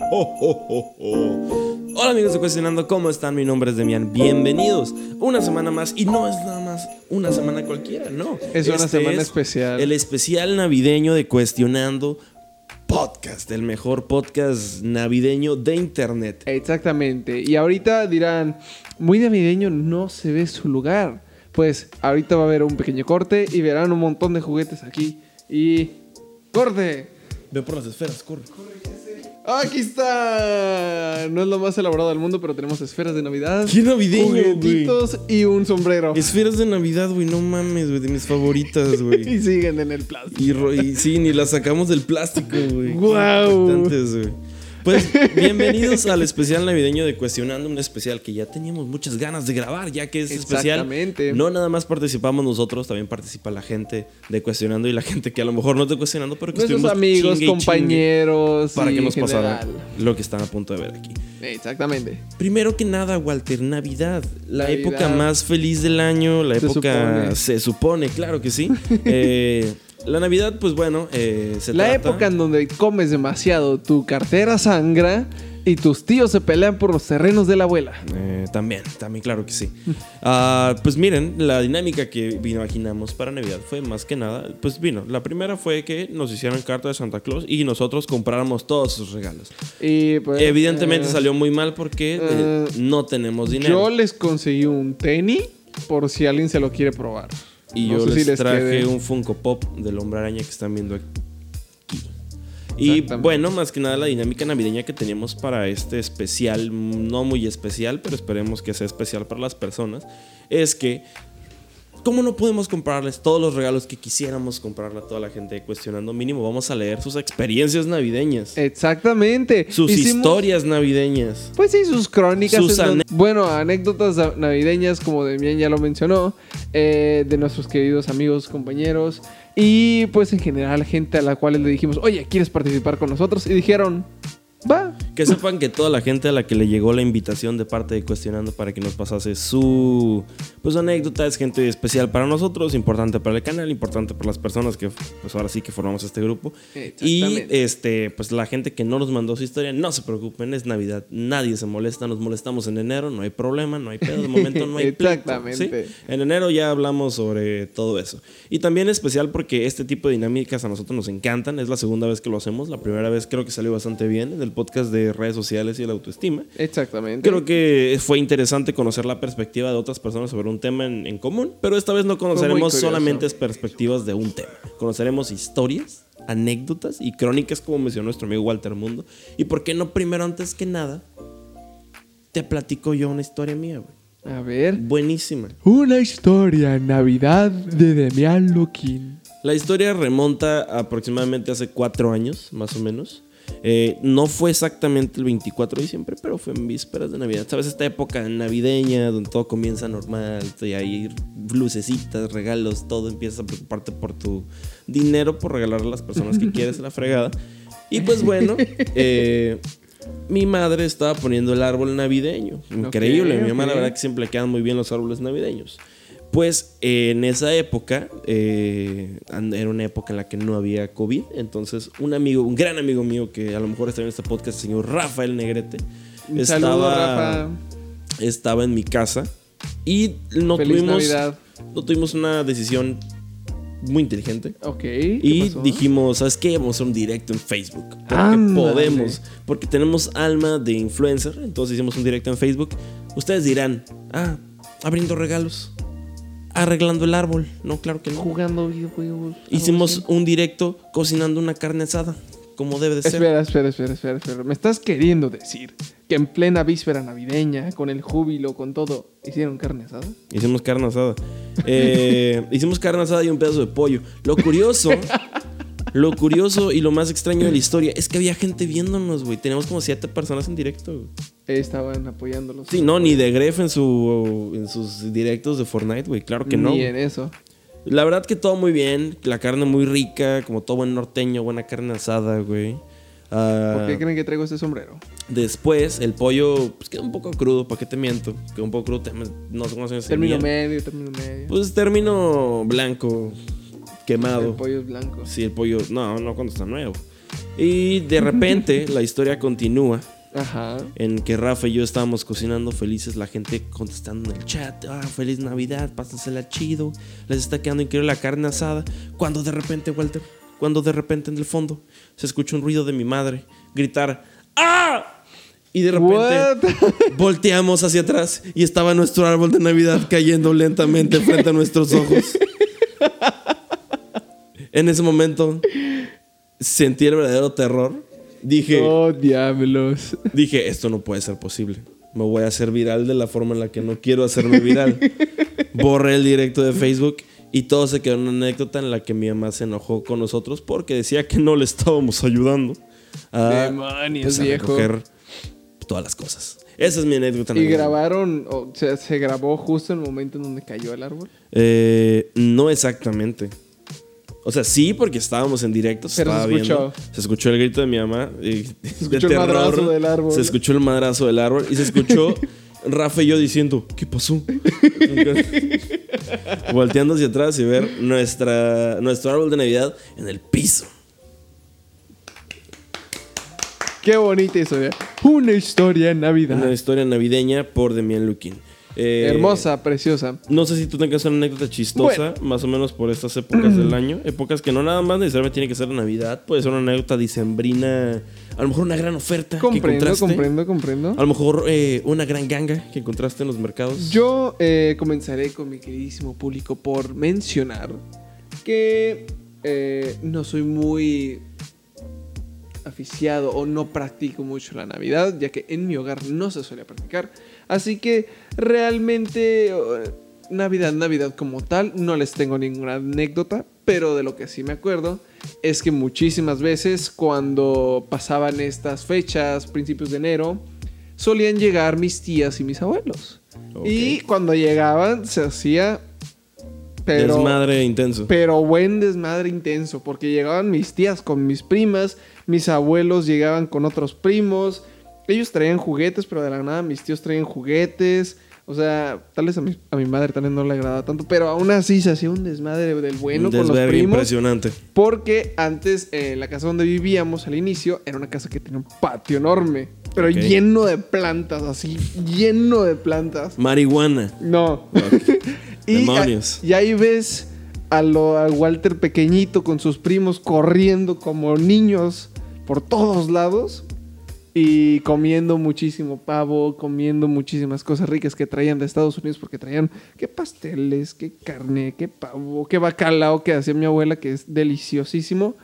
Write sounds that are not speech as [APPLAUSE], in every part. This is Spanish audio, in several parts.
[LAUGHS] Hola amigos de Cuestionando, ¿cómo están? Mi nombre es Demian, bienvenidos. Una semana más y no es nada más una semana cualquiera, no. Es una Este semana es especial. El especial navideño de Cuestionando Podcast, el mejor podcast navideño de internet. Exactamente. Y ahorita dirán, muy navideño no se ve su lugar. Pues ahorita va a haber un pequeño corte y verán un montón de juguetes aquí. Y... ¡Corte! Ve por las esferas, corre. Aquí está. No es lo más elaborado del mundo, pero tenemos esferas de Navidad. ¡Qué navideño, güey! Juguetitos y un sombrero. Esferas de Navidad, güey, no mames, güey, de mis favoritas, [LAUGHS] güey. Y siguen en el plástico. Y, sí, ni las sacamos del plástico, güey. Guau. güey. Pues [LAUGHS] bienvenidos al especial navideño de Cuestionando, un especial que ya teníamos muchas ganas de grabar, ya que es especial. Exactamente. No nada más participamos nosotros, también participa la gente de Cuestionando y la gente que a lo mejor no está cuestionando, pero que Nuestros amigos, chingue y chingue compañeros. para que nos pasara lo que están a punto de ver aquí. Exactamente. Primero que nada, Walter, Navidad, la Navidad. época más feliz del año, la Se época supone. se supone, claro que sí. [LAUGHS] Eh, la Navidad, pues bueno, eh, se La trata- época en donde comes demasiado, tu cartera sangra y tus tíos se pelean por los terrenos de la abuela. Eh, también, también, claro que sí. [LAUGHS] Ah, pues miren, la dinámica que imaginamos para Navidad fue más que nada, pues vino. La primera fue que nos hicieran carta de Santa Claus y nosotros compráramos todos sus regalos. Y pues, Evidentemente eh, salió muy mal porque eh, no tenemos dinero. Yo les conseguí un tenis por si alguien se lo quiere probar. Y No yo les, si les traje quede. un Funko Pop del Hombre Araña que están viendo aquí. Y bueno, más que nada la dinámica navideña que teníamos para este especial, no muy especial, pero esperemos que sea especial para las personas, es que, ¿cómo no podemos comprarles todos los regalos que quisiéramos comprarle a toda la gente cuestionando? Mínimo, vamos a leer sus experiencias navideñas, Exactamente. sus Hicimos- historias navideñas. Pues sí, sus crónicas. Sus donde- bueno, anécdotas na- navideñas, como Demian ya lo mencionó, eh, de nuestros queridos amigos, compañeros. Y pues en general, gente a la cual le dijimos, oye, ¿quieres participar con nosotros? Y dijeron, va. Que sepan que toda la gente a la que le llegó la invitación de parte de Cuestionando para que nos pasase su pues, anécdota es gente especial para nosotros, importante para el canal, importante para las personas que pues ahora sí que formamos este grupo. Y este pues la gente que no nos mandó su historia, no se preocupen, es Navidad, nadie se molesta, nos molestamos en enero, no hay problema, no hay pedo, de momento no [LAUGHS] hay pleito, Exactamente. ¿sí? En enero ya hablamos sobre todo eso. Y también especial porque este tipo de dinámicas a nosotros nos encantan. Es la segunda vez que lo hacemos. La primera vez creo que salió bastante bien en el podcast de redes sociales y la autoestima. Exactamente. Creo que fue interesante conocer la perspectiva de otras personas sobre un tema en, en común, pero esta vez no conoceremos solamente perspectivas de un tema. Conoceremos historias, anécdotas y crónicas, como mencionó nuestro amigo Walter Mundo. Y por qué no primero, antes que nada, te platico yo una historia mía, güey. A ver. Buenísima. Una historia Navidad de Demian Loquín. La historia remonta aproximadamente hace cuatro años, más o menos. Eh, no fue exactamente el 24 de diciembre, pero fue en vísperas de Navidad. ¿Sabes? Esta época navideña donde todo comienza normal, y hay lucecitas, regalos, todo empiezas a preocuparte por tu dinero, por regalarle a las personas que [LAUGHS] quieres la fregada. Y pues bueno, eh, mi madre estaba poniendo el árbol navideño. Increíble, mi mamá la verdad que siempre le quedan muy bien los árboles navideños. Pues eh, en esa época, eh, era una época en la que no había COVID, entonces un amigo, un gran amigo mío que a lo mejor está en este podcast, el señor Rafael Negrete, Un saludo, Rafa. estaba en mi casa y no Feliz tuvimos, Navidad. no tuvimos una decisión muy inteligente. Ok. ¿qué Y pasó? dijimos, ¿sabes qué? Vamos a hacer un directo en Facebook. Porque podemos. Porque tenemos alma de influencer. Entonces hicimos un directo en Facebook. Ustedes dirán, ah, abriendo regalos. Arreglando el árbol. No, claro que no. Jugando videojuegos. Hicimos un directo cocinando una carne asada. Como debe de ser. Espera, espera, espera, espera, espera. ¿Me estás queriendo decir que en plena víspera navideña, con el júbilo, con todo, hicieron carne asada? Hicimos carne asada. Eh, [LAUGHS] hicimos carne asada y un pedazo de pollo. Lo curioso, lo curioso y lo más extraño de la historia es que había gente viéndonos, güey. Teníamos como siete personas en directo, güey. Estaban apoyándolos. Sí, no, ni de Gref en, su, en sus directos de Fortnite, güey. Claro que no. Ni en eso. La verdad que todo muy bien. La carne muy rica, como todo buen norteño, buena carne asada, güey. Ah, ¿Por qué creen que traigo este sombrero? después, el pollo, pues queda un poco crudo, ¿para qué te miento? Queda un poco crudo, te- no sé cómo se llama. Término medio, término medio. Pues término blanco, quemado. el pollo es blanco. Sí, el pollo, no, no cuando está nuevo. Y de repente [LAUGHS] la historia continúa Ajá. en que Rafa y yo estábamos cocinando felices, la gente contestando en el chat, ah, feliz Navidad, pásensela chido, les está quedando increíble la carne asada, cuando de repente, Walter, cuando de repente en el fondo se escucha un ruido de mi madre gritar, ¡ah! Y de repente [LAUGHS] volteamos hacia atrás y estaba nuestro árbol de Navidad cayendo lentamente frente a nuestros ojos. En ese momento sentí el verdadero terror. Dije, Oh, diablos. Dije, esto no puede ser posible. Me voy a hacer viral de la forma en la que no quiero hacerme viral. [LAUGHS] Borré el directo de Facebook y todo se quedó en una anécdota en la que mi mamá se enojó con nosotros porque decía que no le estábamos ayudando a, Demonios, pues, a viejo. recoger todas las cosas. Esa es mi anécdota. ¿Y grabaron, o sea, se grabó justo en el momento en donde cayó el árbol? Eh, no exactamente. O sea, sí, porque estábamos en directo. Se, Pero se escuchó. viendo. se escuchó el grito de mi mamá. y- [LAUGHS] de escuchó el madrazo del árbol. Se escuchó el madrazo del árbol. Y se escuchó [LAUGHS] Rafa y yo diciendo: ¿Qué pasó? Volteando hacia atrás y ver nuestra, nuestro árbol de Navidad en el piso. Qué bonita historia. Una historia Navidad. Una historia navideña por Demian Lukin. Eh, Hermosa, preciosa. No sé si tú tengas una anécdota chistosa, más o menos por estas épocas del año. Épocas que no nada más necesariamente tiene que ser Navidad. Puede ser una anécdota dicembrina. A lo mejor una gran oferta que Comprendo, encontraste. comprendo, comprendo. A lo mejor eh, una gran ganga que encontraste en los mercados. Yo eh, comenzaré con mi queridísimo público por mencionar que eh, no soy muy aficiado o no practico mucho la Navidad, ya que en mi hogar no se suele practicar. Así que realmente eh, Navidad, Navidad como tal, no les tengo ninguna anécdota, pero de lo que sí me acuerdo es que muchísimas veces cuando pasaban estas fechas, principios de enero, solían llegar mis tías y mis abuelos. Y cuando llegaban se hacía... Pero, Desmadre intenso. pero buen desmadre intenso, porque llegaban mis tías con mis primas, mis abuelos llegaban con otros primos, ellos traían juguetes, pero de la nada mis tíos traían juguetes. O sea, tal vez a mi, a mi madre también no le agradaba tanto, pero aún así se hacía un desmadre del bueno Un con los primos. impresionante. Porque antes, eh, la casa donde vivíamos al inicio, era una casa que tenía un patio enorme, pero lleno de plantas, así, lleno de plantas. Marihuana. No. [LAUGHS] y, Demonios. y ahí ves a, lo, a Walter pequeñito con sus primos corriendo como niños por todos lados y comiendo muchísimo pavo, comiendo muchísimas cosas ricas que traían de Estados Unidos porque traían qué pasteles, qué carne, qué pavo, qué bacalao que hacía mi abuela que es deliciosísimo.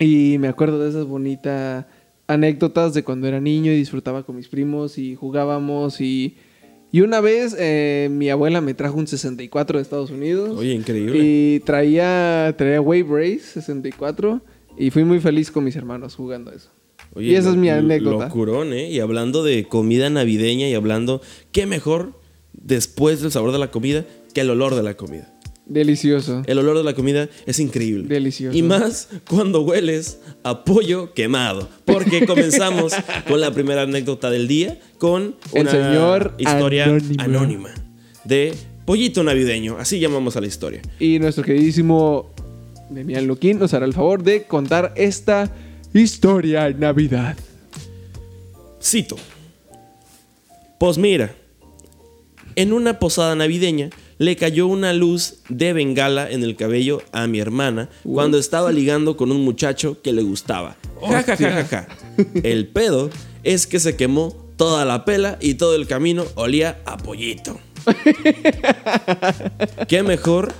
Y me acuerdo de esas bonitas anécdotas de cuando era niño y disfrutaba con mis primos y jugábamos y... Y una vez eh, mi abuela me trajo un 64 de Estados Unidos. Oye, increíble. Y traía, traía Wave Race 64 y fui muy feliz con mis hermanos jugando eso. Oye, y esa es lo- mi anécdota. Locurón, ¿eh? Y hablando de comida navideña y hablando, ¿qué mejor después del sabor de la comida que el olor de la comida? Delicioso. El olor de la comida es increíble. Delicioso. Y más cuando hueles a pollo quemado. Porque [LAUGHS] comenzamos con la primera anécdota del día con El una señor historia Anónimo. anónima de pollito navideño. Así llamamos a la historia. Y nuestro queridísimo Demian Luquín nos hará el favor de contar esta historia en Navidad. Cito. Pues mira, en una posada navideña le cayó una luz de bengala en el cabello a mi hermana cuando estaba ligando con un muchacho que le gustaba. Ja, ja, ja, ja, ja. El pedo es que se quemó toda la pela y todo el camino olía a pollito. [LAUGHS] Qué mejor,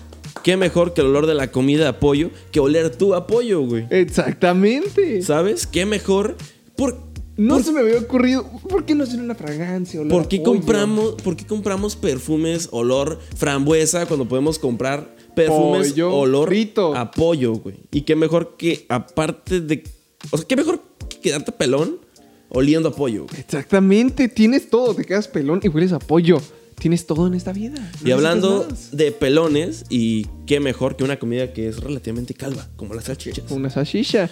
qué mejor que el olor de la comida a pollo que oler tu a pollo, güey. Exactamente. ¿Sabes? Qué mejor. ¿Por, No se me había ocurrido. ¿Por qué no hacer una fragancia? olor ¿Por a qué, pollo? compramos, ¿Por qué compramos perfumes olor frambuesa cuando podemos comprar perfumes Pollo olor frito. a pollo, güey? Y qué mejor que, aparte de. O sea, qué mejor que quedarte pelón oliendo a pollo, güey. Exactamente. Tienes todo. Te quedas pelón y hueles a pollo. Tienes todo en esta vida. No Y hablando de pelones, y qué mejor que una comida que es relativamente calva, como las salchichas. Una salchicha.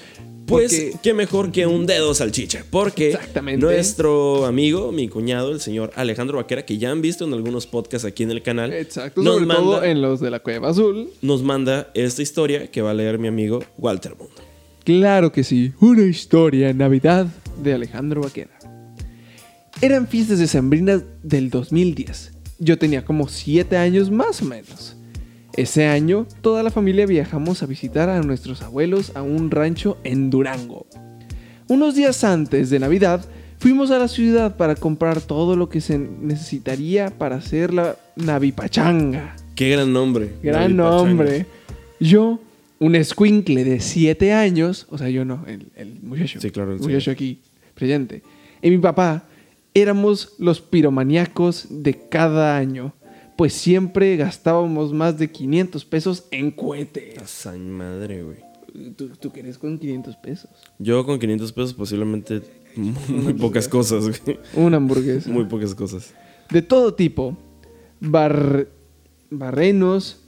Pues, Porque- qué mejor que un dedo salchicha. Porque nuestro amigo, mi cuñado, el señor Alejandro Vaquera, que ya han visto en algunos podcasts aquí en el canal, Exacto. nos, Sobre todo manda, en los de la Cueva Azul. nos manda esta historia que va a leer mi amigo Walter Mundo. Claro que sí, una historia en Navidad de Alejandro Vaquera. Eran fiestas decembrinas del 2010. Yo tenía como 7 años más o menos. Ese año, toda la familia viajamos a visitar a nuestros abuelos a un rancho en Durango. Unos días antes de Navidad, fuimos a la ciudad para comprar todo lo que se necesitaría para hacer la Navipachanga. Qué gran nombre. Gran nombre. Yo, un escuincle de 7 años, o sea, yo no, el, el muchacho. Sí, claro, El sí. muchacho aquí, presente. Y mi papá, éramos los piromaníacos de cada año, pues siempre gastábamos más de 500 pesos en cohetes. Asa madre, güey. ¿Tú, tú qué eres con 500 pesos? Yo con 500 pesos posiblemente muy, pocas cosas, güey. Una hamburguesa. Muy pocas cosas. de todo tipo. Bar- barrenos,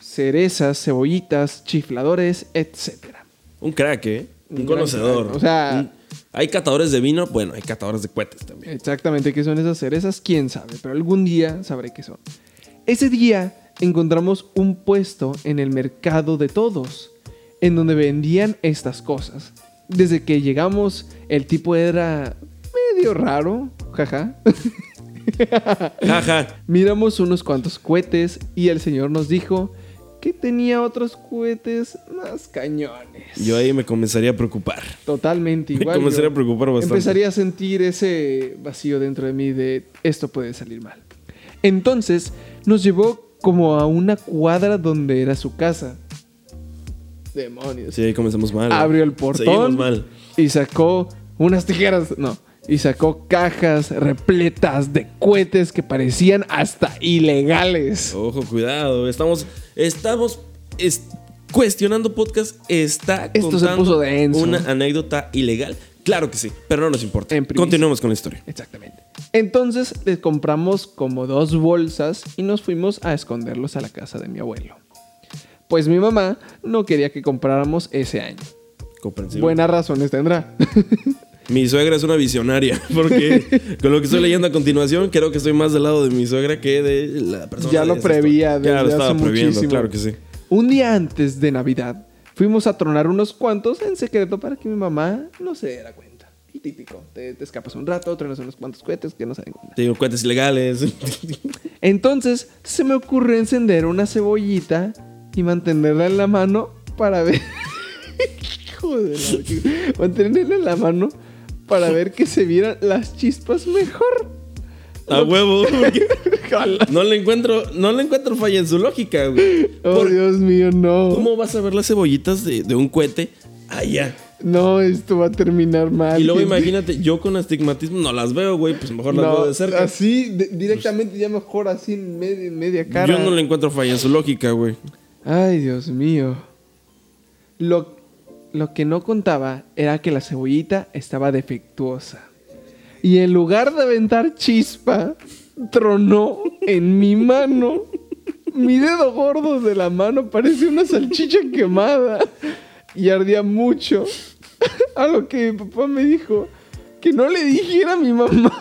cerezas, cebollitas, chifladores, etc. Un crack, ¿eh? Un, conocedor. crack. O sea- hay catadores de vino, bueno, hay catadores de cohetes también. Exactamente qué son esas cerezas, quién sabe, pero algún día sabré qué son. Ese día encontramos un puesto en el mercado de todos, en donde vendían estas cosas. Desde que llegamos, el tipo era medio raro, jaja. Jaja. [LAUGHS] Miramos unos cuantos cohetes y el señor nos dijo que tenía otros cohetes más cañones. Yo ahí me comenzaría a preocupar. Totalmente Me igual. comenzaría yo a preocupar bastante. Empezaría a sentir ese vacío dentro de mí de esto puede salir mal. Entonces nos llevó como a una cuadra donde era su casa. Demonios. Sí, ahí comenzamos mal. Abrió el Seguimos portón mal. y sacó unas tijeras. No. Y sacó cajas repletas de cohetes que parecían hasta ilegales. Ojo, cuidado. Estamos. Estamos. es- cuestionando podcast. Está Esto se contando puso denso. una anécdota ilegal. Claro que sí, pero no nos importa. Continuemos con la historia. Exactamente. Entonces les compramos como dos bolsas y nos fuimos a esconderlos a la casa de mi abuelo. Pues mi mamá no quería que compráramos ese año. Comprensible. Buenas razones tendrá. [LAUGHS] Mi suegra es una visionaria, [LAUGHS] porque con lo que estoy leyendo a continuación, creo que estoy más del lado de mi suegra que de la persona. Ya de lo esa prevía historia. Ya lo desde estaba hace previendo, muchísimo. claro que sí. Un día antes de Navidad fuimos a tronar unos cuantos en secreto para que mi mamá no se diera cuenta. Y típico, te, te escapas un rato, tronas unos cuantos cohetes que no cuenta. Te digo, cohetes ilegales. [LAUGHS] [LAUGHS] Entonces se me ocurrió encender una cebollita y mantenerla en la mano para ver. Joder, mantenerla en la mano para ver que se vieran las chispas mejor. A huevo. [LAUGHS] No le encuentro, no le encuentro falla en su lógica, güey. Oh, Por- Dios mío, no. ¿Cómo vas a ver las cebollitas de, de un cohete allá? No, esto va a terminar mal. Y luego gente. imagínate, yo con astigmatismo no las veo, güey, pues mejor las No, veo de cerca. Así, de- directamente, ya mejor así en media, media cara. Yo no le encuentro falla en su lógica, güey. Ay, Dios mío. Lo, lo que no contaba era que la cebollita estaba defectuosa. Y en lugar de aventar chispa, tronó en mi mano. Mi dedo gordo de la mano parecía una salchicha quemada. Y ardía mucho. [LAUGHS] A lo que papá me dijo que no le dijera a mi mamá.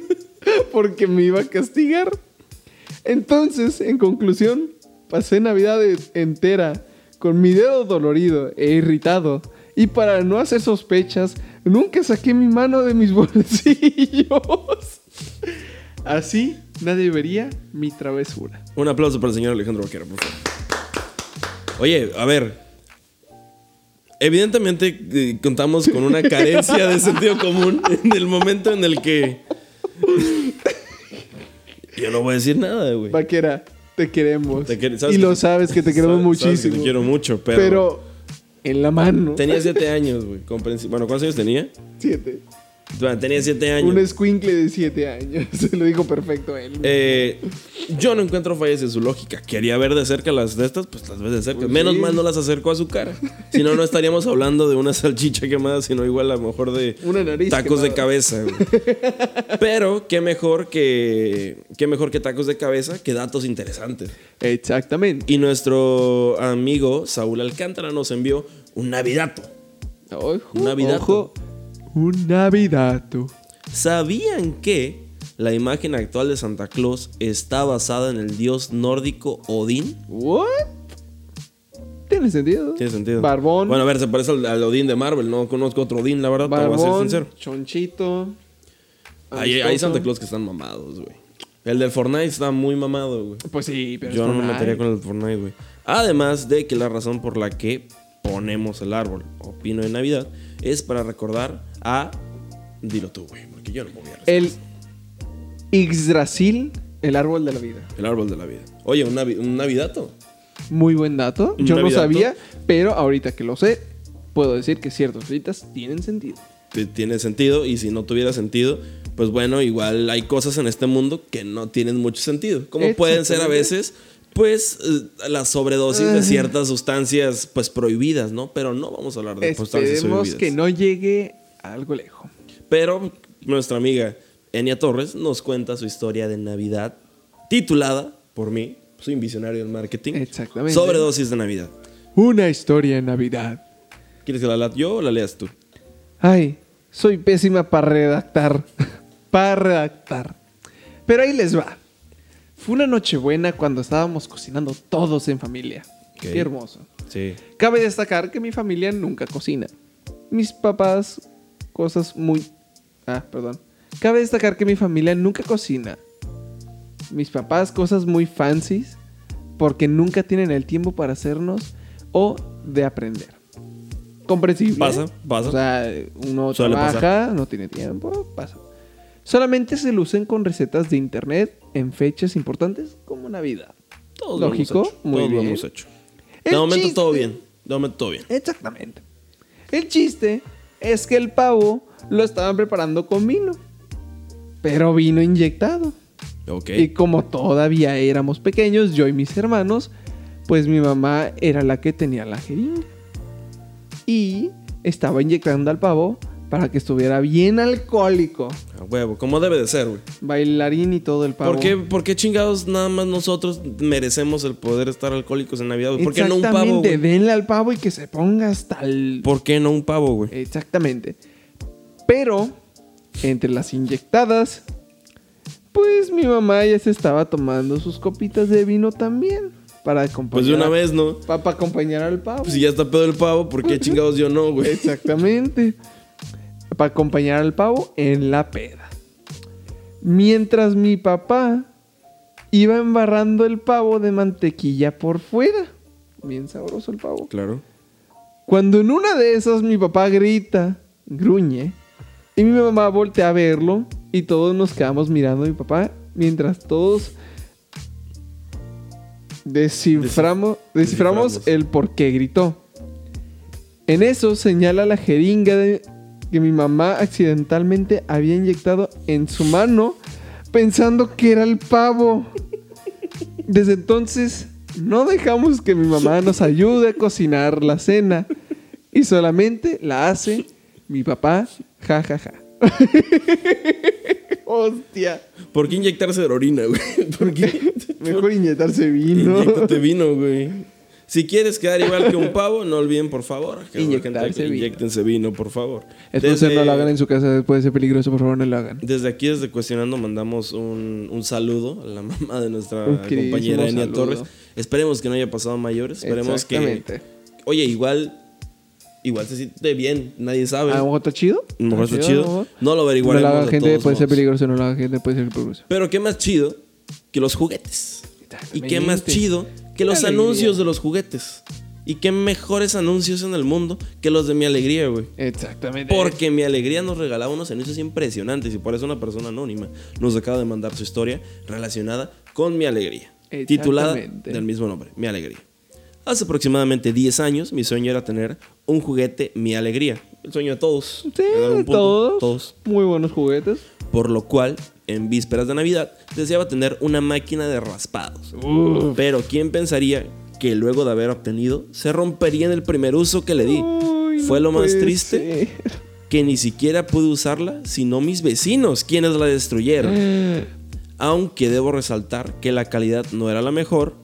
[LAUGHS] Porque me iba a castigar. Entonces, en conclusión, pasé Navidad entera con mi dedo dolorido e irritado. Y para no hacer sospechas, nunca saqué mi mano de mis [LAUGHS] bolsillos. Así nadie vería mi travesura. Un aplauso para el señor Alejandro Vaquero, por favor. Oye, a ver. Evidentemente eh, contamos con una carencia de sentido común en el momento en el que. Yo no voy a decir nada, güey. Vaquera, te queremos. Te quer- sabes y lo sabes que te queremos Sabes- sabes que muchísimo. te quiero mucho, pero. pero... en la mano. Tenía siete años, güey. Bueno, ¿cuántos años tenía? Siete. Tenía siete años. Un escuincle de siete años. [LAUGHS] Se lo dijo perfecto él. Eh, yo no encuentro fallas en su lógica. Quería ver de cerca las de estas, pues las ves de cerca. Pues Menos sí. mal no las acercó a su cara. Si no, no estaríamos hablando de una [LAUGHS] salchicha quemada, sino igual a lo mejor de Una nariz tacos de cabeza. [LAUGHS] Pero qué mejor que qué mejor que tacos de cabeza que datos interesantes. Exactamente. Y nuestro amigo Saúl Alcántara nos envió un navidato. Ojo, Un navidato. ojo. Un navidato. ¿Sabían que la imagen actual de Santa Claus está basada en el dios nórdico Odín? ¿What? ¿Te tiene sentido. Tiene sentido. Barbón. Bueno, a ver, se parece al, al Odín de Marvel. No conozco otro Odín, la verdad, te voy a ser Barbón, sincero. chonchito. Hay, hay. Santa Claus que están mamados, güey. El del Fortnite está muy mamado, güey. Pues sí, pero Yo no me metería con el Fortnite, güey. Además de que la razón por la que ponemos el árbol o pino de Navidad es para recordar a. Dilo tú, güey, porque yo no me voy a El Yggdrasil, el árbol de la vida. El árbol de la vida. Oye, un, navi- un navidato. Muy buen dato. Yo no navidato. sabía, pero ahorita que lo sé, puedo decir que ciertas citas tienen sentido. Tiene sentido y si no tuviera sentido, pues bueno, igual hay cosas en este mundo que no tienen mucho sentido. Como pueden ser a veces, pues, eh, la sobredosis de ciertas sustancias, pues, prohibidas, ¿no? Pero no vamos a hablar de sustancias Esperemos prohibidas. que no llegue algo lejos. Pero nuestra amiga Enia Torres nos cuenta su historia de Navidad titulada por mí, soy un visionario en marketing. Exactamente. Sobredosis de Navidad. Una historia en Navidad. ¿Quieres que la lea yo o la leas tú? Ay, soy pésima para redactar. [LAUGHS] para redactar. Pero ahí les va. Fue una noche buena cuando estábamos cocinando todos en familia. Qué hermoso. Sí. Cabe destacar que mi familia nunca cocina. Mis papás, cosas muy... Ah, perdón. Cabe destacar que mi familia nunca cocina. Mis papás, cosas muy fancies, porque nunca tienen el tiempo para hacernos o de aprender. Comprensible. Pasa, pasa. O sea, uno Suele trabaja, no tiene tiempo, pasa. Solamente se lucen con recetas de internet en fechas importantes como Navidad. Todos lo Lógico, hemos hecho. muy Todos bien. lo hemos hecho. De El momento chiste- todo bien. De momento todo bien. Exactamente. El chiste es que el pavo lo estaban preparando con vino. Pero vino inyectado. Ok. Y como todavía éramos pequeños, yo y mis hermanos, pues mi mamá era la que tenía la jeringa. Y estaba inyectando al pavo para que estuviera bien alcohólico. A huevo, como debe de ser, güey. Bailarín y todo el pavo. ¿Por qué, por qué chingados nada más nosotros merecemos el poder estar alcohólicos en Navidad? güey? ¿Por qué no un pavo, Exactamente, denle al pavo y que se ponga hasta el ¿Por qué no un pavo, güey? Exactamente. Pero, entre las inyectadas, pues mi mamá ya se estaba tomando sus copitas de vino también. Para acompañar. Pues de una vez, ¿no? Para acompañar al pavo. Pues si ya está pedo el pavo, ¿por qué [LAUGHS] chingados yo no, güey? Exactamente. Para acompañar al pavo en la peda. Mientras mi papá iba embarrando el pavo de mantequilla por fuera. Bien sabroso el pavo. Claro. Cuando en una de esas mi papá grita, gruñe, y mi mamá voltea a verlo, y todos nos quedamos mirando a mi papá, mientras todos desciframos, desciframos Desciframos. el por qué gritó. En eso señala la jeringa de- que mi mamá accidentalmente había inyectado en su mano, pensando que era el pavo. Desde entonces, no dejamos que mi mamá nos ayude a cocinar la cena y solamente la hace mi papá, ja, ja, ja. [LAUGHS] Hostia. ¿Por qué inyectarse de orina, güey? ¿Por qué? Mejor inyectarse vino. Inyéctate vino, güey. Si quieres quedar igual que un [LAUGHS] pavo, no olviden, por favor. que Inyectarse vino. Inyéctense vino, por favor. Entonces Desde- no lo hagan en su casa, puede ser peligroso, por favor no lo hagan. Desde aquí, desde Cuestionando, mandamos un, un saludo a la [LAUGHS] mamá de nuestra compañera Enia. Torres. Esperemos que no haya pasado mayores. Esperemos que. Oye, igual. Igual se siente bien, nadie sabe. ¿A lo mejor está chido? A lo mejor está ¿A lo chido. mejor? No lo No averiguaremos. lo hagan de gente, puede ser peligroso, no lo hagan gente, puede ser peligroso. Pero qué más chido que los juguetes. Y qué más chido que los alegría. anuncios de los juguetes. Y qué mejores anuncios en el mundo que los de mi alegría, güey. Exactamente. Porque mi alegría nos regalaba unos anuncios impresionantes y por eso una persona anónima nos acaba de mandar su historia relacionada con mi alegría. Titulada del mismo nombre, Mi Alegría. Hace aproximadamente 10 años mi sueño era tener un juguete Mi Alegría. El sueño de todos. Sí, punto, todos. Todos. Muy buenos juguetes. Por lo cual, en vísperas de Navidad, deseaba tener una máquina de raspados. Pero ¿quién pensaría que luego de haber obtenido se rompería en el primer uso que le di? Uy, Fue no lo más triste ser. que ni siquiera pude usarla, sino mis vecinos, quienes la destruyeron. [GASPS] Aunque debo resaltar que la calidad no era la mejor,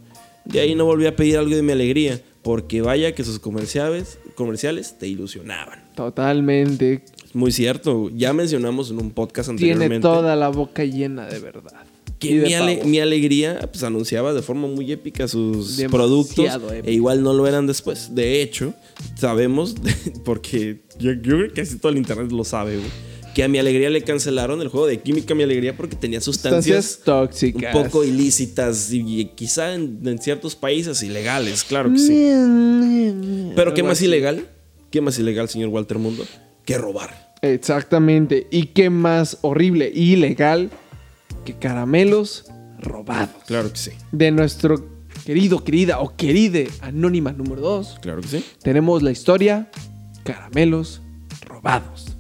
de ahí no volví a pedir algo de mi alegría, porque vaya que sus comerciales, comerciales te ilusionaban. Totalmente. Es muy cierto, ya mencionamos en un podcast Tiene anteriormente. toda la boca llena de verdad. Que mi, ale- pavo. mi alegría pues anunciaba de forma muy épica sus Demasiado productos épico. e igual no lo eran después. De hecho, sabemos, [LAUGHS] porque yo, yo creo que casi todo el internet lo sabe, güey, que a mi alegría le cancelaron el juego de química a mi alegría porque tenía sustancias, Sustancias tóxicas. un poco ilícitas y, y quizá en, en ciertos países ilegales, claro que sí. [LAUGHS] Pero ¿qué más ilegal? ¿Qué más ilegal, señor Walter Mundo? Que robar. Exactamente. ¿Y qué más horrible y ilegal que caramelos robados? Claro que sí, De nuestro querido, querida o queride anónima número 2, claro que sí. tenemos la historia caramelos robados.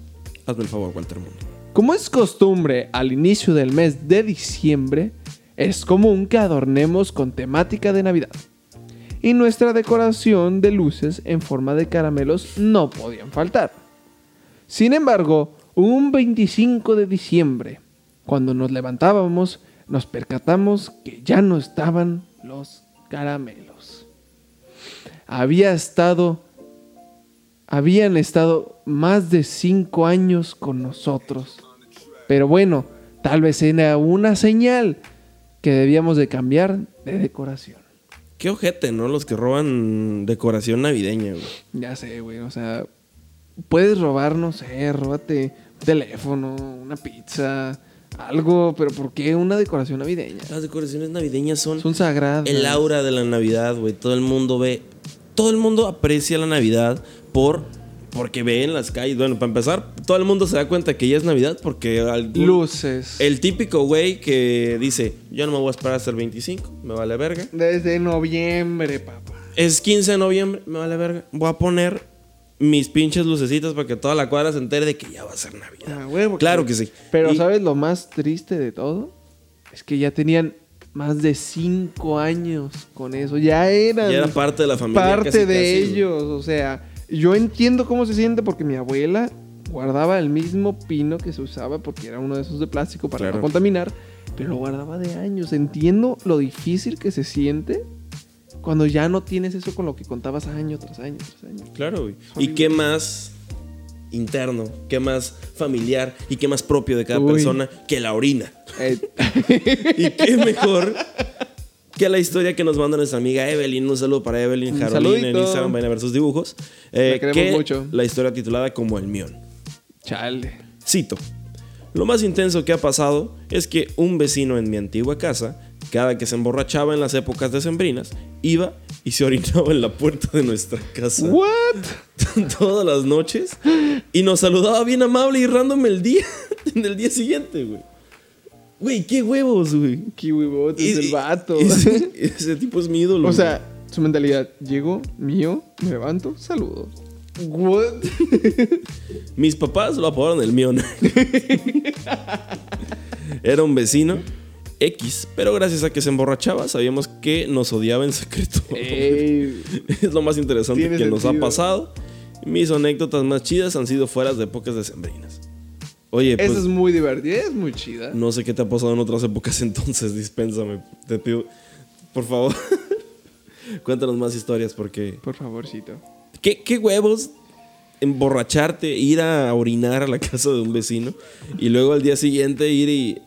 Hazme el favor, Walter Mundo. Como es costumbre al inicio del mes de diciembre, es común que adornemos con temática de Navidad. Y nuestra decoración de luces en forma de caramelos no podían faltar. Sin embargo, un 25 de diciembre, cuando nos levantábamos, nos percatamos que ya no estaban los caramelos. Había estado habían estado más de cinco años con nosotros. Pero bueno, tal vez era una señal que debíamos de cambiar de decoración. Qué ojete, ¿no? Los que roban decoración navideña, güey. Ya sé, güey, o sea, puedes robar, no sé, róbate un teléfono, una pizza, algo, pero ¿por qué una decoración navideña? Las decoraciones navideñas son Son sagradas. el aura de la Navidad, güey. Todo el mundo ve, todo el mundo aprecia la Navidad por porque ve en las calles. Bueno, para empezar, todo el mundo se da cuenta que ya es Navidad porque algún- Luces. el típico güey que dice, yo no me voy a esperar hasta el 25, me vale verga. Desde noviembre, papá. Es 15 de noviembre, me vale verga. Voy a poner mis pinches lucecitas para que toda la cuadra se entere de que ya va a ser Navidad. Ah, huevo, Claro que sí. Pero Y- ¿sabes lo más triste de todo? Es que ya tenían más de cinco años con eso. Ya eran Ya era parte de la familia. parte casi, de casi, ellos. O sea, yo entiendo cómo se siente porque mi abuela guardaba el mismo pino que se usaba porque era uno de esos de plástico para Claro. no contaminar. Pero lo guardaba de años. Entiendo lo difícil que se siente cuando ya no tienes eso con lo que contabas año tras año tras año. Claro, güey. ¿Y qué más interno, qué más familiar y qué más propio de cada Uy. persona que la orina? Eh, [LAUGHS] Y qué mejor que la historia que nos manda nuestra amiga Evelyn. Un saludo para Evelyn Jarolín en. Instagram, vayan a ver sus dibujos. Eh, La queremos que mucho. La historia titulada como el mión. chale. Cito. Lo más intenso que ha pasado es que un vecino en mi antigua casa, cada que se emborrachaba en las épocas decembrinas, iba y se orinaba en la puerta de nuestra casa ¿What? [LAUGHS] todas las noches y nos saludaba bien amable y random el día, [LAUGHS] en el día siguiente, güey. Güey, qué huevos, güey. Kiwi Botes, Y- el y- vato. [LAUGHS] ese, ese tipo es mi ídolo. o sea, su mentalidad, llego, mío, me levanto, saludo. What? mis papás lo apodaron el mión. Era un vecino X, pero gracias a que se emborrachaba, sabíamos que nos odiaba en secreto. Ey, [LAUGHS] es lo más interesante que nos ha pasado. Mis anécdotas más chidas han sido fuera de épocas decembrinas. Oye, pues, esa es muy divertida, es muy chida. no sé qué te ha pasado en otras épocas [LAUGHS] entonces, dispénsame. Te pido, por favor, [LAUGHS] cuéntanos más historias porque... Por favorcito. ¿Qué, qué huevos emborracharte, ir a orinar a la casa de un vecino y luego al día siguiente ir y...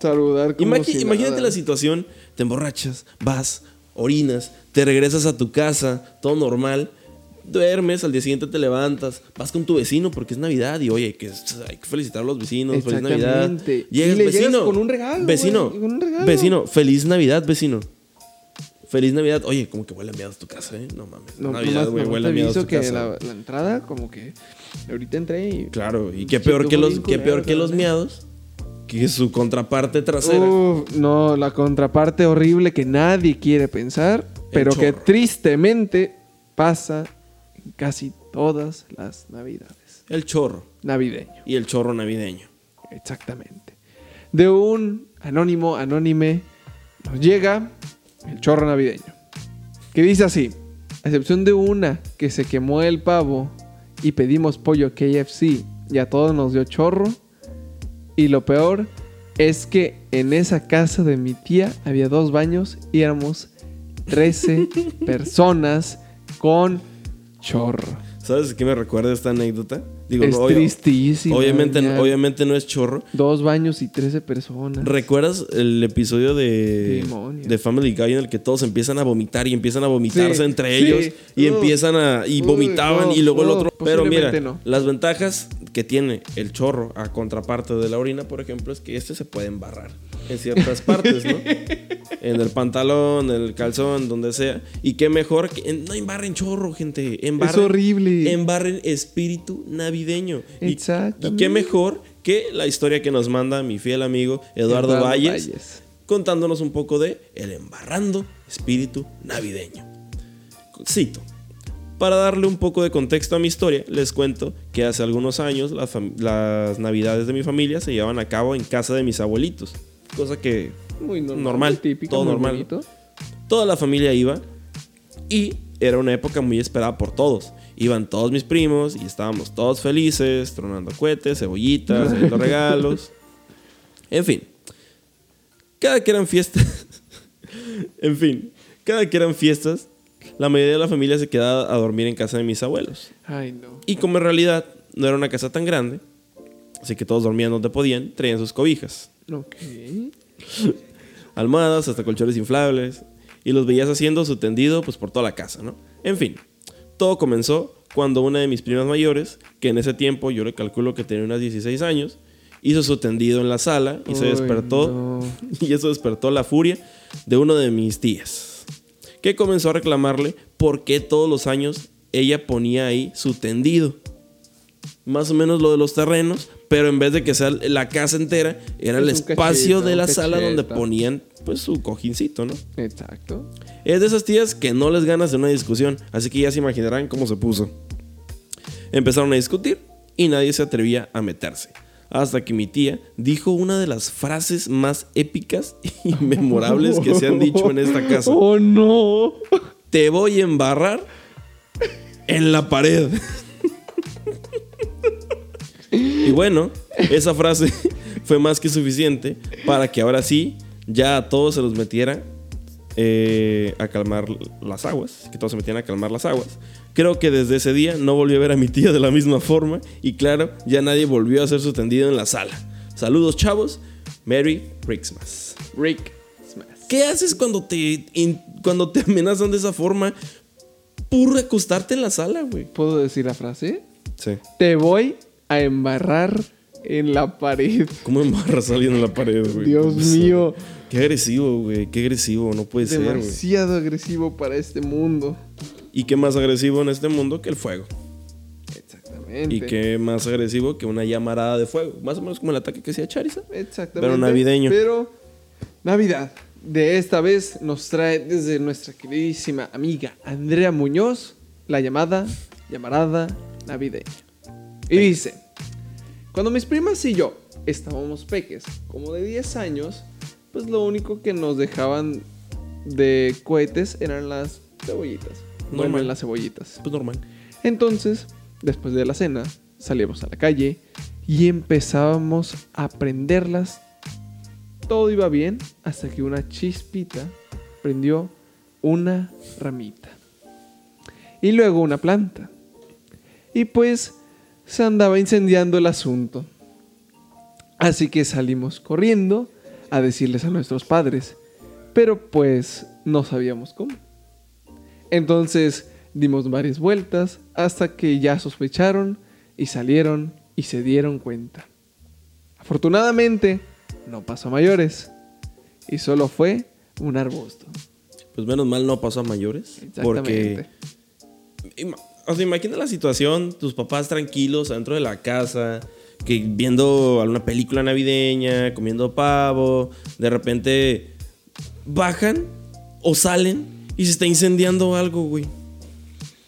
Saludar como Imagi- si imagínate nada. la situación, te emborrachas, vas, orinas, te regresas a tu casa, todo normal, duermes, al día siguiente te levantas, vas con tu vecino porque es Navidad y oye, hay que, hay que felicitar a los vecinos, feliz Navidad. Llegas, Y le llegas vecino, con un regalo, Vecino, güey, con un regalo. vecino, feliz Navidad, vecino. Feliz Navidad. Oye, como que huele a miados tu casa, ¿eh? No mames. No, Navidad, güey, huele a miados tu que casa. la, la entrada, como que ahorita entré y. Claro, y qué peor que los, qué peor que los miados, que su contraparte trasera. Uf, no, la contraparte horrible que nadie quiere pensar, pero que tristemente pasa en casi todas las navidades. El chorro Navideño, y el chorro navideño. exactamente. De un anónimo, anónime, nos llega el chorro navideño. Que dice así, a excepción de una que se quemó el pavo y pedimos pollo KFC y a todos nos dio chorro. Y lo peor es que en esa casa de mi tía había dos baños y éramos 13 [LAUGHS] personas con chorro. ¿Sabes qué me recuerda esta anécdota? Digo, es obvio- tristísimo. obviamente, obviamente no es chorro. Dos baños y 13 personas. ¿Recuerdas el episodio de, de Family Guy en el que todos empiezan a vomitar y empiezan a vomitarse Sí, entre sí. ellos y Uh. empiezan a y vomitaban y luego el otro? Pero mira, no. las ventajas que tiene el chorro a contraparte de la orina, por ejemplo, es que este se puede embarrar en ciertas partes, ¿no? En el pantalón, en el calzón, donde sea. Y qué mejor que no embarren chorro, gente, embarren es horrible. embarren espíritu navideño. Y- Exactamente. Y, qué mejor que la historia que nos manda mi fiel amigo Eduardo, Eduardo Valles, Valles. contándonos un poco de el embarrando espíritu navideño. Cito. Para darle un poco de contexto a mi historia, les cuento que hace algunos años las, las navidades de mi familia se llevaban a cabo en casa de mis abuelitos. Cosa que Muy normal. típico, todo muy normal. bonito. toda la familia iba y era una época muy esperada por todos. Iban todos mis primos y estábamos todos felices, tronando cohetes, cebollitas, haciendo [LAUGHS] regalos. En fin, cada que eran fiestas, [LAUGHS] en fin, cada que eran fiestas, la mayoría de la familia se quedaba a dormir en casa de mis abuelos. Ay, no. Y como en realidad no era una casa tan grande, así que todos dormían donde podían, traían sus cobijas Ok. almohadas, hasta colchones inflables, y los veías haciendo su tendido pues por toda la casa, ¿no? En fin, todo comenzó cuando una de mis primas mayores, que en ese tiempo yo le calculo que tenía unos 16 años, hizo su tendido en la sala y se despertó, no. [LAUGHS] y eso despertó la furia de uno de mis tías, que comenzó a reclamarle por qué todos los años ella ponía ahí su tendido. Más o menos lo de los terrenos, pero en vez de que sea la casa entera, era el Es espacio cachito, de la sala donde ponían pues su cojincito, ¿no? Exacto. Es de esas tías que no les ganas de una discusión, así que ya se imaginarán cómo se puso. Empezaron a discutir y nadie se atrevía a meterse. Hasta que mi tía dijo una de las frases más épicas y [LAUGHS] memorables que se han dicho en esta casa. ¡Oh, no! Te voy a embarrar en la pared. [LAUGHS] y bueno, esa frase [LAUGHS] fue más que suficiente para que ahora sí ya a todos se los metiera eh, a calmar las aguas, que todos se metieran a calmar las aguas. Creo que desde ese día no volví a ver a mi tía de la misma forma y claro, ya nadie volvió a hacer su tendido en la sala. Saludos chavos, Merry Christmas. Rick. ¿Qué haces cuando te, in- cuando te amenazan de esa forma? Puro acostarte en la sala, güey. ¿Puedo decir la frase? Sí. Te voy a embarrar en la pared. ¿Cómo embarras a alguien en la pared, güey? Dios mío. Qué agresivo, güey. Qué agresivo. No puede ser, güey. Demasiado agresivo para este mundo. ¿Y qué más agresivo en este mundo que el fuego? Exactamente. ¿Y qué más agresivo que una llamarada de fuego? Más o menos como el ataque que hacía Charizard. Exactamente. Pero navideño. Pero Navidad. De esta vez nos trae desde nuestra queridísima amiga Andrea Muñoz la llamada llamarada navideña. Y dice, cuando mis primas y yo estábamos peques, como de 10 años, pues lo único que nos dejaban de cohetes eran las cebollitas. Normal. las cebollitas. Pues normal. Entonces, después de la cena, salíamos a la calle y empezábamos a prenderlas. Todo iba bien hasta que una chispita prendió una ramita. Y luego una planta. Y pues se andaba incendiando el asunto. Así que salimos corriendo a decirles a nuestros padres. Pero pues no sabíamos cómo. Entonces dimos varias vueltas hasta que ya sospecharon y salieron y se dieron cuenta. Afortunadamente no pasó a mayores y solo fue un arbusto. Pues menos mal no pasó a mayores. Porque Exactamente. Ima- O sea, imagina la situación, tus papás tranquilos adentro de la casa, que viendo alguna película navideña, comiendo pavo, de repente bajan o salen y se está incendiando algo, güey.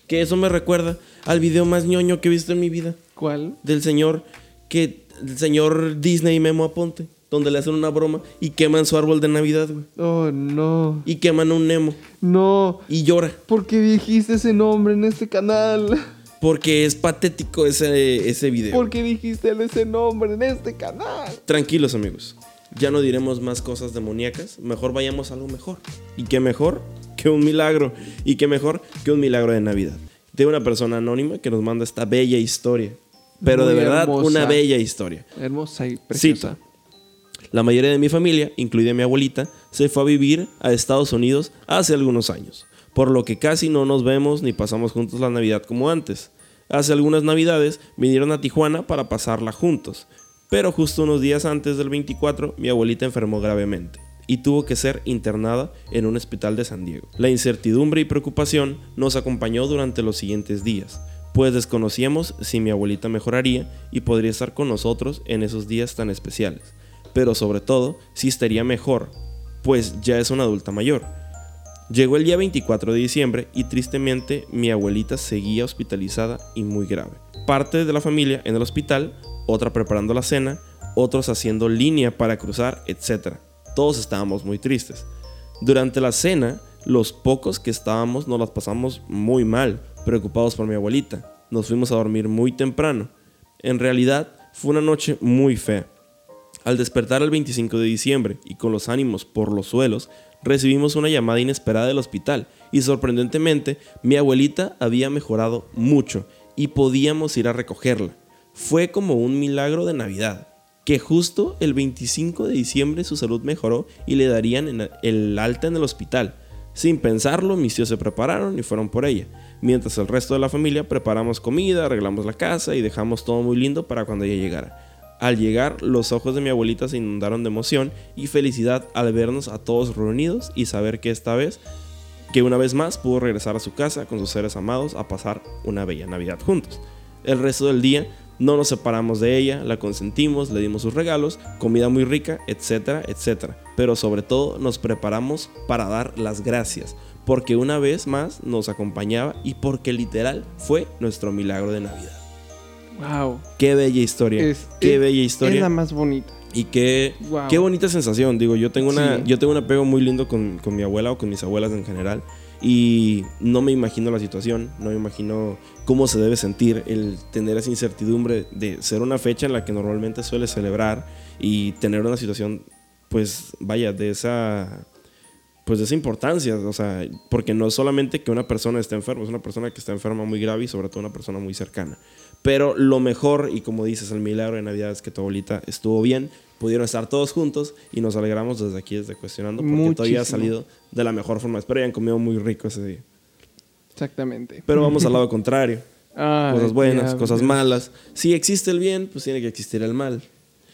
Que eso me recuerda al video más ñoño que he visto en mi vida, ¿Cuál? del señor que el señor Disney Memo Aponte, donde le hacen una broma y queman su árbol de Navidad, güey. Oh, no. Y queman un Nemo No. y llora. ¿Por qué dijiste ese nombre en este canal? Porque es patético ese, ese video. ¿Por qué dijiste ese nombre en este canal? Tranquilos amigos, ya no diremos más cosas demoníacas, mejor vayamos a algo mejor. ¿Y qué mejor que un milagro? ¿Y qué mejor que un milagro de Navidad? de una persona anónima que nos manda esta bella historia. Pero de verdad, hermosa. una bella historia. Hermosa y preciosa. La mayoría de mi familia, incluida mi abuelita, se fue a vivir a Estados Unidos hace algunos años, por lo que casi no nos vemos ni pasamos juntos la Navidad como antes. Hace algunas Navidades vinieron a Tijuana para pasarla juntos, pero justo unos días antes del 24 mi abuelita enfermó gravemente y tuvo que ser internada en un hospital de San Diego. La incertidumbre y preocupación nos acompañó durante los siguientes días, pues desconocíamos si mi abuelita mejoraría y podría estar con nosotros en esos días tan especiales, pero sobre todo si estaría mejor, pues ya es una adulta mayor. Llegó el día 24 de diciembre y tristemente mi abuelita seguía hospitalizada y muy grave. Parte de la familia en el hospital, otra preparando la cena, otros haciendo línea para cruzar, etc. Todos estábamos muy tristes. Durante la cena, los pocos que estábamos nos las pasamos muy mal, preocupados por mi abuelita. Nos fuimos a dormir muy temprano. En realidad, fue una noche muy fea. Al despertar el 25 de diciembre y con los ánimos por los suelos, recibimos una llamada inesperada del hospital y sorprendentemente mi abuelita había mejorado mucho y podíamos ir a recogerla. Fue como un milagro de Navidad, que justo el 25 de diciembre su salud mejoró y le darían el alta en el hospital. Sin pensarlo, mis tíos se prepararon y fueron por ella, mientras el resto de la familia preparamos comida, arreglamos la casa y dejamos todo muy lindo para cuando ella llegara. Al llegar, los ojos de mi abuelita se inundaron de emoción y felicidad al vernos a todos reunidos y saber que esta vez, que una vez más pudo regresar a su casa con sus seres amados a pasar una bella Navidad juntos. El resto del día no nos separamos de ella, la consentimos, le dimos sus regalos, comida muy rica, etcétera, etcétera. Pero sobre todo nos preparamos para dar las gracias, porque una vez más nos acompañaba y porque literal fue nuestro milagro de Navidad. Wow. Qué bella historia. Es, qué es- bella historia. Es la más bonita. Y qué, Wow. qué bonita sensación. Digo, yo tengo, una, Sí. yo tengo un apego muy lindo con, con mi abuela o con mis abuelas en general. Y no me imagino la situación, no me imagino cómo se debe sentir el tener esa incertidumbre de ser una fecha en la que normalmente suele celebrar y tener una situación, pues vaya, de esa pues de esa importancia, o sea, porque no es solamente que una persona esté enferma, es una persona que está enferma muy grave y sobre todo una persona muy cercana. Pero lo mejor, y como dices, el milagro de Navidad es que tu abuelita estuvo bien, pudieron estar todos juntos y nos alegramos desde aquí, desde Cuestionando, porque todavía ha Muchísimo. salido de la mejor forma. Espero hayan comido muy rico ese día. Exactamente. Pero vamos al lado [LAUGHS] contrario. Cosas buenas, cosas malas. Si existe el bien, pues tiene que existir el mal.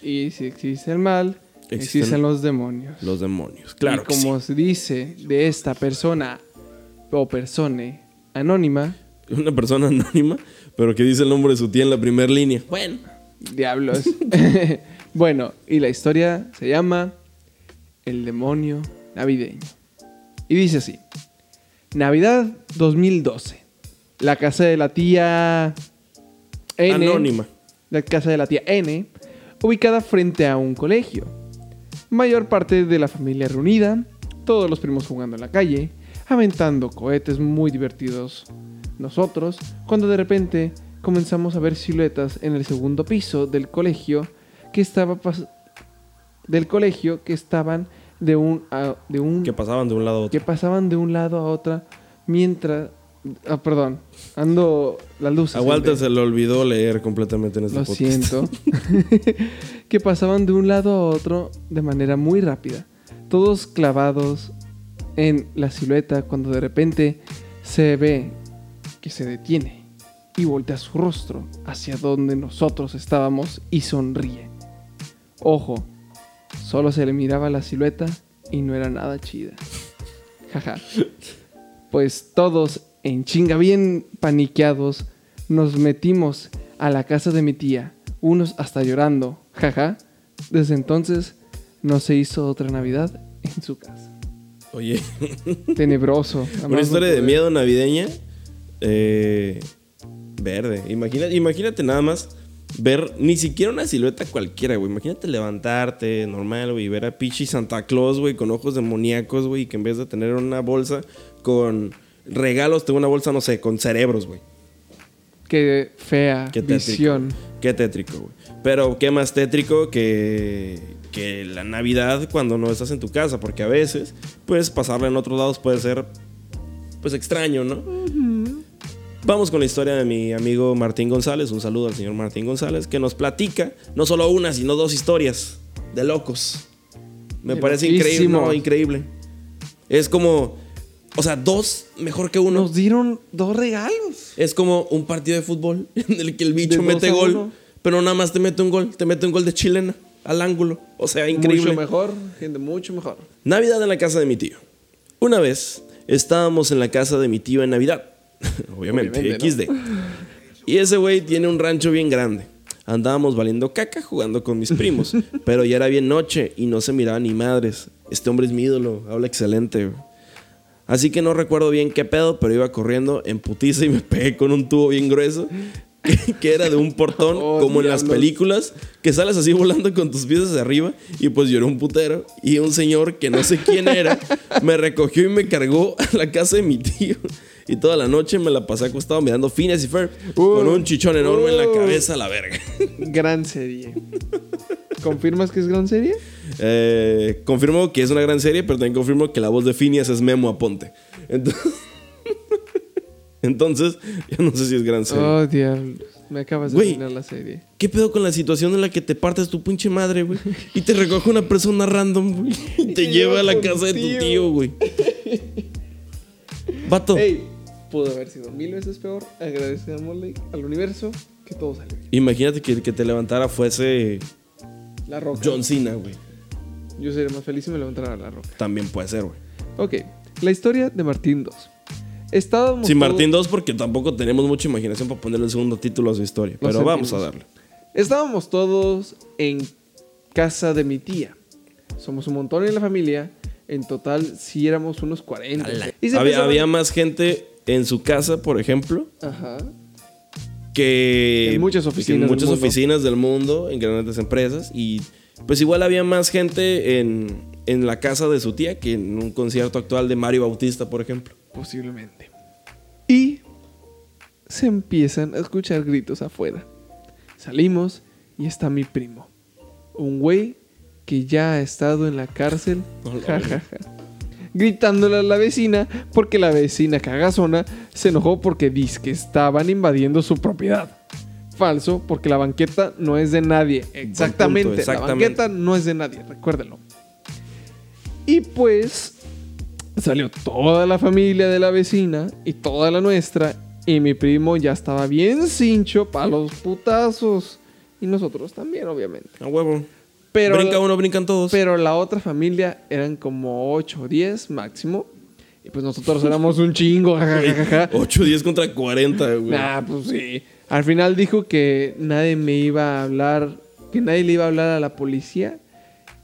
Y si existe el mal, Existen existen los demonios. Los demonios. Claro y que como sí. se dice de esta persona o persone anónima, [LAUGHS] Una persona anónima, pero que dice el nombre de su tía en la primera línea. Bueno. diablos. [LAUGHS] [LAUGHS] bueno, y la historia se llama El demonio navideño. Y dice así: Navidad 2012. La casa de la tía N. Anónima. La casa de la tía N, ubicada frente a un colegio. Mayor parte de la familia reunida, todos los primos jugando en la calle, aventando cohetes muy divertidos. Nosotros, cuando de repente comenzamos a ver siluetas en el segundo piso del colegio que estaba del colegio que estaban de un a- de un Que pasaban de un lado a que otro. pasaban de un lado a otra mientras ah, perdón, ando las luces. A Walter se le olvidó leer completamente en este Lo podcast. siento. [LAUGHS] que pasaban de un lado a otro de manera muy rápida. Todos clavados en la silueta cuando de repente se ve que se detiene y voltea su rostro hacia donde nosotros estábamos y sonríe. Ojo, solo se le miraba la silueta y no era nada chida. [LAUGHS] Jaja. Pues todos en chinga bien paniqueados nos metimos a la casa de mi tía, unos hasta llorando, jaja. Desde entonces no se hizo otra Navidad en su casa. Oye, Tenebroso. [LAUGHS] una historia de miedo navideña eh, verde. Imagínate, imagínate nada más ver ni siquiera una silueta cualquiera, güey. Imagínate levantarte normal, güey, y ver a Pichi Santa Claus, güey, con ojos demoníacos, güey, y que en vez de tener una bolsa con regalos, tengo una bolsa, no sé, con cerebros, güey. Qué fea Qué tétrico. visión. Qué tétrico, güey. Pero qué más tétrico que, que la Navidad cuando no estás en tu casa, porque a veces, pues pasarla en otros lados puede ser, pues extraño, ¿no? Vamos con la historia de mi amigo Martín González. Un saludo al señor Martín González, que nos platica no solo una, sino dos historias de locos. Me De parece increíble, no, increíble. Es como, o sea, dos mejor que uno. Nos dieron dos regalos. Es como un partido de fútbol [LAUGHS] en el que el bicho De mete gol, uno. pero nada más te mete un gol, te mete un gol de chilena al ángulo. O sea, increíble. Mucho mejor, gente, mucho mejor. Navidad en la casa de mi tío. Una vez estábamos en la casa de mi tío en Navidad. [LAUGHS] Obviamente, Obviamente, XD. Y ese güey tiene un rancho bien grande. Andábamos valiendo caca jugando con mis primos, [LAUGHS] pero ya era bien noche y no se miraba ni madres. Este hombre es mi ídolo, habla excelente. Así que no recuerdo bien qué pedo, pero iba corriendo en putiza y me pegué con un tubo bien grueso [LAUGHS] que, era de un portón, Oh, como en las películas, que sales así volando con tus pies hacia arriba y pues lloró un putero y un señor que no sé quién era me recogió y me cargó a la casa de mi tío. Y toda la noche me la pasé acostado mirando Phineas y Ferb con un chichón enorme en la cabeza la verga. [LAUGHS] Gran serie. ¿Confirmas que es gran serie? Eh, confirmo que es una gran serie, pero también confirmo que la voz de Phineas es Memo Aponte. Entonces, [LAUGHS] Entonces, yo no sé si es gran serie. Oh, diablos. Me acabas de Güey. arruinar la serie. ¿Qué pedo con la situación en la que te partes tu pinche madre, güey? Y te recoge una persona random, güey. Y te [LAUGHS] lleva a la casa de tu tío, güey. Vato, pudo haber sido mil veces peor. Agradecémosle al universo que todo salió bien. imagínate que el que te levantara fuese La roca. John Cena, güey. Yo sería más feliz si me levantara la roca. También puede ser, güey. Ok, la historia de Martín 2. Estábamos Sin todos- Martín 2 porque tampoco tenemos mucha imaginación para ponerle el segundo título a su historia. Pero vamos a darle. Estábamos todos en casa de mi tía. Somos un montón en la familia. En total, sí éramos unos 40. Y se Había, empezaron- había más gente en su casa, por ejemplo, Ajá. que En muchas oficinas en del muchas mundo. oficinas del mundo, en grandes empresas y pues igual había más gente en, en la casa de su tía que en un concierto actual de Mario Bautista, por ejemplo. Posiblemente. Y se empiezan a escuchar gritos afuera. Salimos y está mi primo. Un güey que ya ha estado en la cárcel. Hola, Ja, ja, ja. Gritándole a la vecina porque la vecina cagazona se enojó porque dice que estaban invadiendo su propiedad. Falso, porque la banqueta no es de nadie. Exactamente, la exactamente. banqueta no es de nadie, recuérdenlo. Y pues salió toda la familia de la vecina y toda la nuestra. Y mi primo ya estaba bien cincho para los putazos. Y nosotros también, obviamente. A huevo. Pero, Brinca uno, brincan todos. pero la otra familia eran como 8 o 10 máximo. Y pues nosotros éramos un chingo. jajajaja. 8, 10 contra 40, güey. Nah, pues sí. Al final dijo que nadie me iba a hablar, que nadie le iba a hablar a la policía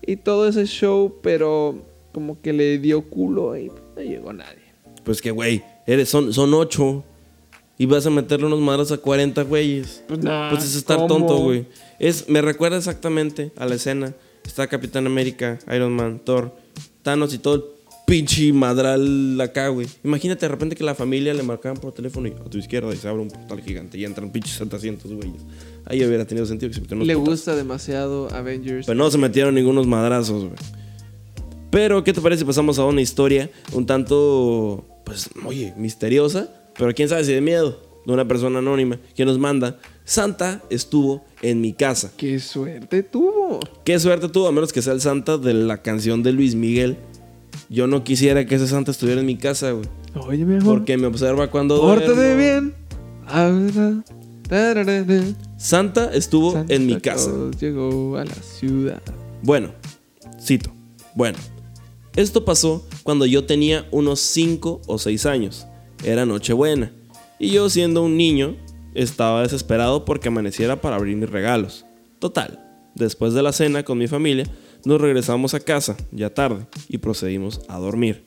y todo ese show, pero como que le dio culo y no llegó nadie. Pues que, güey, eres, son, son 8. Y vas a meterle unos madres a 40 güeyes. Pues nah, Pues es estar ¿cómo? tonto, güey. Es, me recuerda exactamente a la escena. Está Capitán América, Iron Man, Thor, Thanos y todo el pinche madral acá, güey. Imagínate de repente que la familia le marcaban por teléfono y a tu izquierda y se abre un portal gigante y entran pinches 700 güeyes. Ahí hubiera tenido sentido que se metieran Le gusta demasiado Avengers. Pero no se metieron ningunos madrazos, güey. Pero, ¿qué te parece si pasamos a una historia un tanto, pues, oye, misteriosa? Pero quién sabe si de miedo. De una persona anónima que nos manda. Santa estuvo en mi casa. ¡Qué suerte tuvo! Qué suerte tuvo, a menos que sea el Santa de la canción de Luis Miguel. Yo no quisiera que ese Santa estuviera en mi casa, güey. Oye, mi amor. Porque me observa cuando Pórtate bien. Santa estuvo Santa en mi casa. Llegó a la ciudad. Bueno, cito. Bueno, esto pasó cuando yo tenía unos 5 o 6 años. Era Nochebuena. Y yo, siendo un niño, estaba desesperado porque amaneciera para abrir mis regalos. Total, después de la cena con mi familia, nos regresamos a casa, ya tarde, y procedimos a dormir.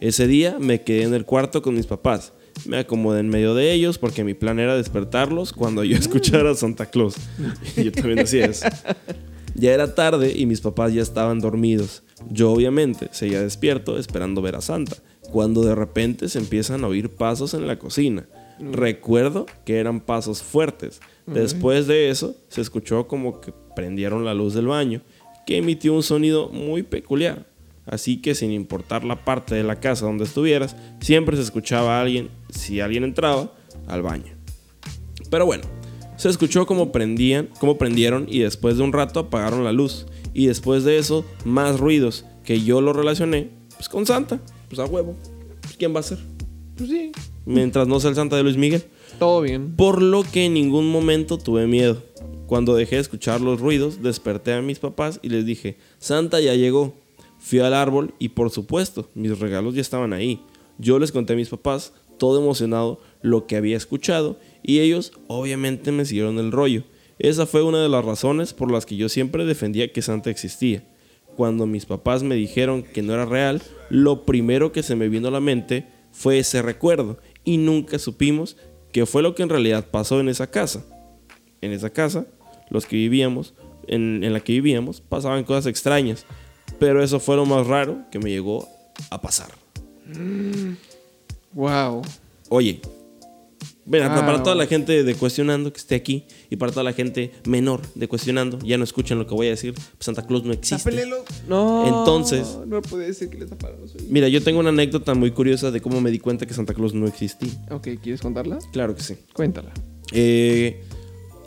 Ese día me quedé en el cuarto con mis papás. Me acomodé en medio de ellos porque mi plan era despertarlos cuando yo [LAUGHS] escuchara a Santa Claus. [LAUGHS] Yo también hacía eso. Ya era tarde y mis papás ya estaban dormidos. Yo obviamente seguía despierto esperando ver a Santa, cuando de repente se empiezan a oír pasos en la cocina. Recuerdo que eran pasos fuertes. Después de eso se escuchó como que prendieron la luz del baño, que emitió un sonido muy peculiar. Así que sin importar la parte de la casa donde estuvieras, siempre se escuchaba a alguien, si alguien entraba, al baño. Pero bueno, se escuchó como prendían, como prendieron y después de un rato apagaron la luz. Y después de eso, más ruidos que yo lo relacioné pues con Santa, pues a huevo. Pues, ¿Quién va a ser? Pues sí. Mientras no sea el Santa de Luis Miguel. Todo bien. Por lo que en ningún momento tuve miedo. Cuando dejé de escuchar los ruidos, desperté a mis papás y les dije, Santa ya llegó. Fui al árbol y por supuesto, mis regalos ya estaban ahí. Yo les conté a mis papás, todo emocionado, lo que había escuchado y ellos obviamente me siguieron el rollo. Esa fue una de las razones por las que yo siempre defendía que Santa existía. Cuando mis papás me dijeron que no era real, lo primero que se me vino a la mente fue ese recuerdo y nunca supimos qué fue lo que en realidad pasó en esa casa. En esa casa, los que vivíamos, en, en la que vivíamos, pasaban cosas extrañas, pero eso fue lo más raro que me llegó a pasar. Wow. Oye, ven, hasta Ah, para toda la bueno. gente de cuestionando que esté aquí y para toda la gente menor de cuestionando, ya no escuchan lo que voy a decir, pues Santa Claus no existe. Tápelelo. No. Entonces- No puede decir que le taparon los oídos. Mira, yo tengo una anécdota muy curiosa de cómo me di cuenta que Santa Claus no existía. Ok, ¿quieres contarla? Claro que sí. Cuéntala. Eh,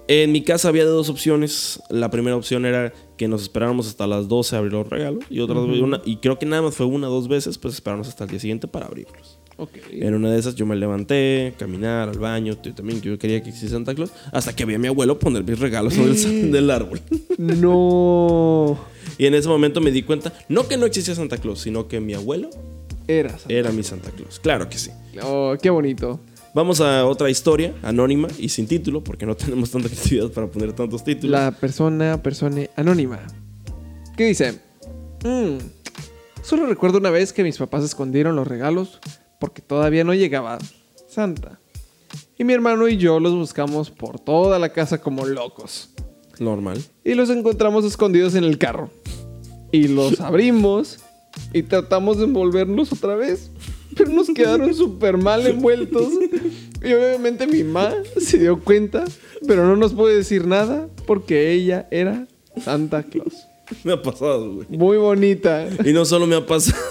en mi casa había dos opciones. La primera opción era que nos esperáramos hasta las 12 a abrir los regalos. Y otra una, y creo que nada más fue una o dos veces, pues esperarnos hasta el día siguiente para abrirlos. Ok. En una de esas yo me levanté, caminar al baño, yo también yo quería que existiera Santa Claus, hasta que vi a mi abuelo poner mis regalos sobre el, del árbol. [LAUGHS] No. y en ese momento me di cuenta, no que no existía Santa Claus, sino que mi abuelo Era Santa. era mi Santa Claus. Claro que sí. Oh, qué bonito. Vamos a otra historia, anónima y sin título, porque no [LAUGHS] tenemos tanta creatividad para poner tantos títulos. La persona, persona anónima. ¿Qué dice? "Mm, solo recuerdo una vez que mis papás escondieron los regalos porque todavía no llegaba Santa. Y mi hermano y yo los buscamos por toda la casa como locos. Normal. Y los encontramos escondidos en el carro. Y los [LAUGHS] abrimos y tratamos de envolverlos otra vez. Pero nos quedaron [LAUGHS] súper mal envueltos. Y obviamente mi mamá se dio cuenta, pero no nos puede decir nada porque ella era Santa Claus. Me ha pasado, güey. Muy bonita. Y no solo me ha pasado.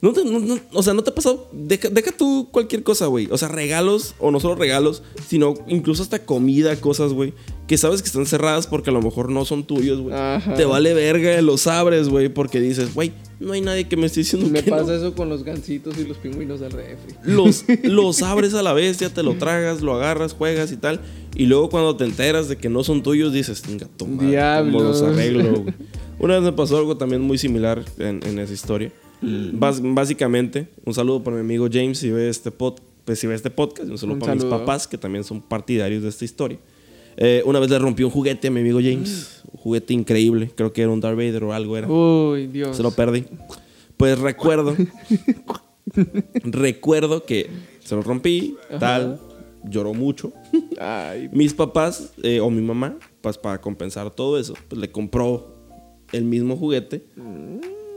No te- no- no- o sea, no te ha pasado. Deja, deja tú cualquier cosa, güey. O sea, regalos, o no solo regalos, sino incluso hasta comida, cosas, güey. Que sabes que están cerradas porque a lo mejor no son tuyos, güey. Te vale verga, los abres, güey, porque dices, güey, no hay nadie que me esté diciendo Me que no". pasa eso con los gancitos y los pingüinos del refri. Los, [LAUGHS] los abres a la vez, ya te lo tragas, lo agarras, juegas y tal. Y luego cuando te enteras de que no son tuyos, dices, venga, toma, ¿cómo los arreglo? güey?" Una vez me pasó algo también muy similar en, en esa historia. Básicamente, un saludo para mi amigo James si ve este, pod, pues, si ve este podcast. Un saludo Un para mis papás que también son partidarios de esta historia. Eh, una vez le rompí un juguete a mi amigo James. Un juguete increíble. Creo que era un Darth Vader o algo era. Uy, Dios. Se lo perdí. Pues recuerdo. [LAUGHS] recuerdo que se lo rompí, tal. Lloró mucho. Ay, Mis papás eh, o mi mamá, pues para compensar todo eso, pues le compró el mismo juguete,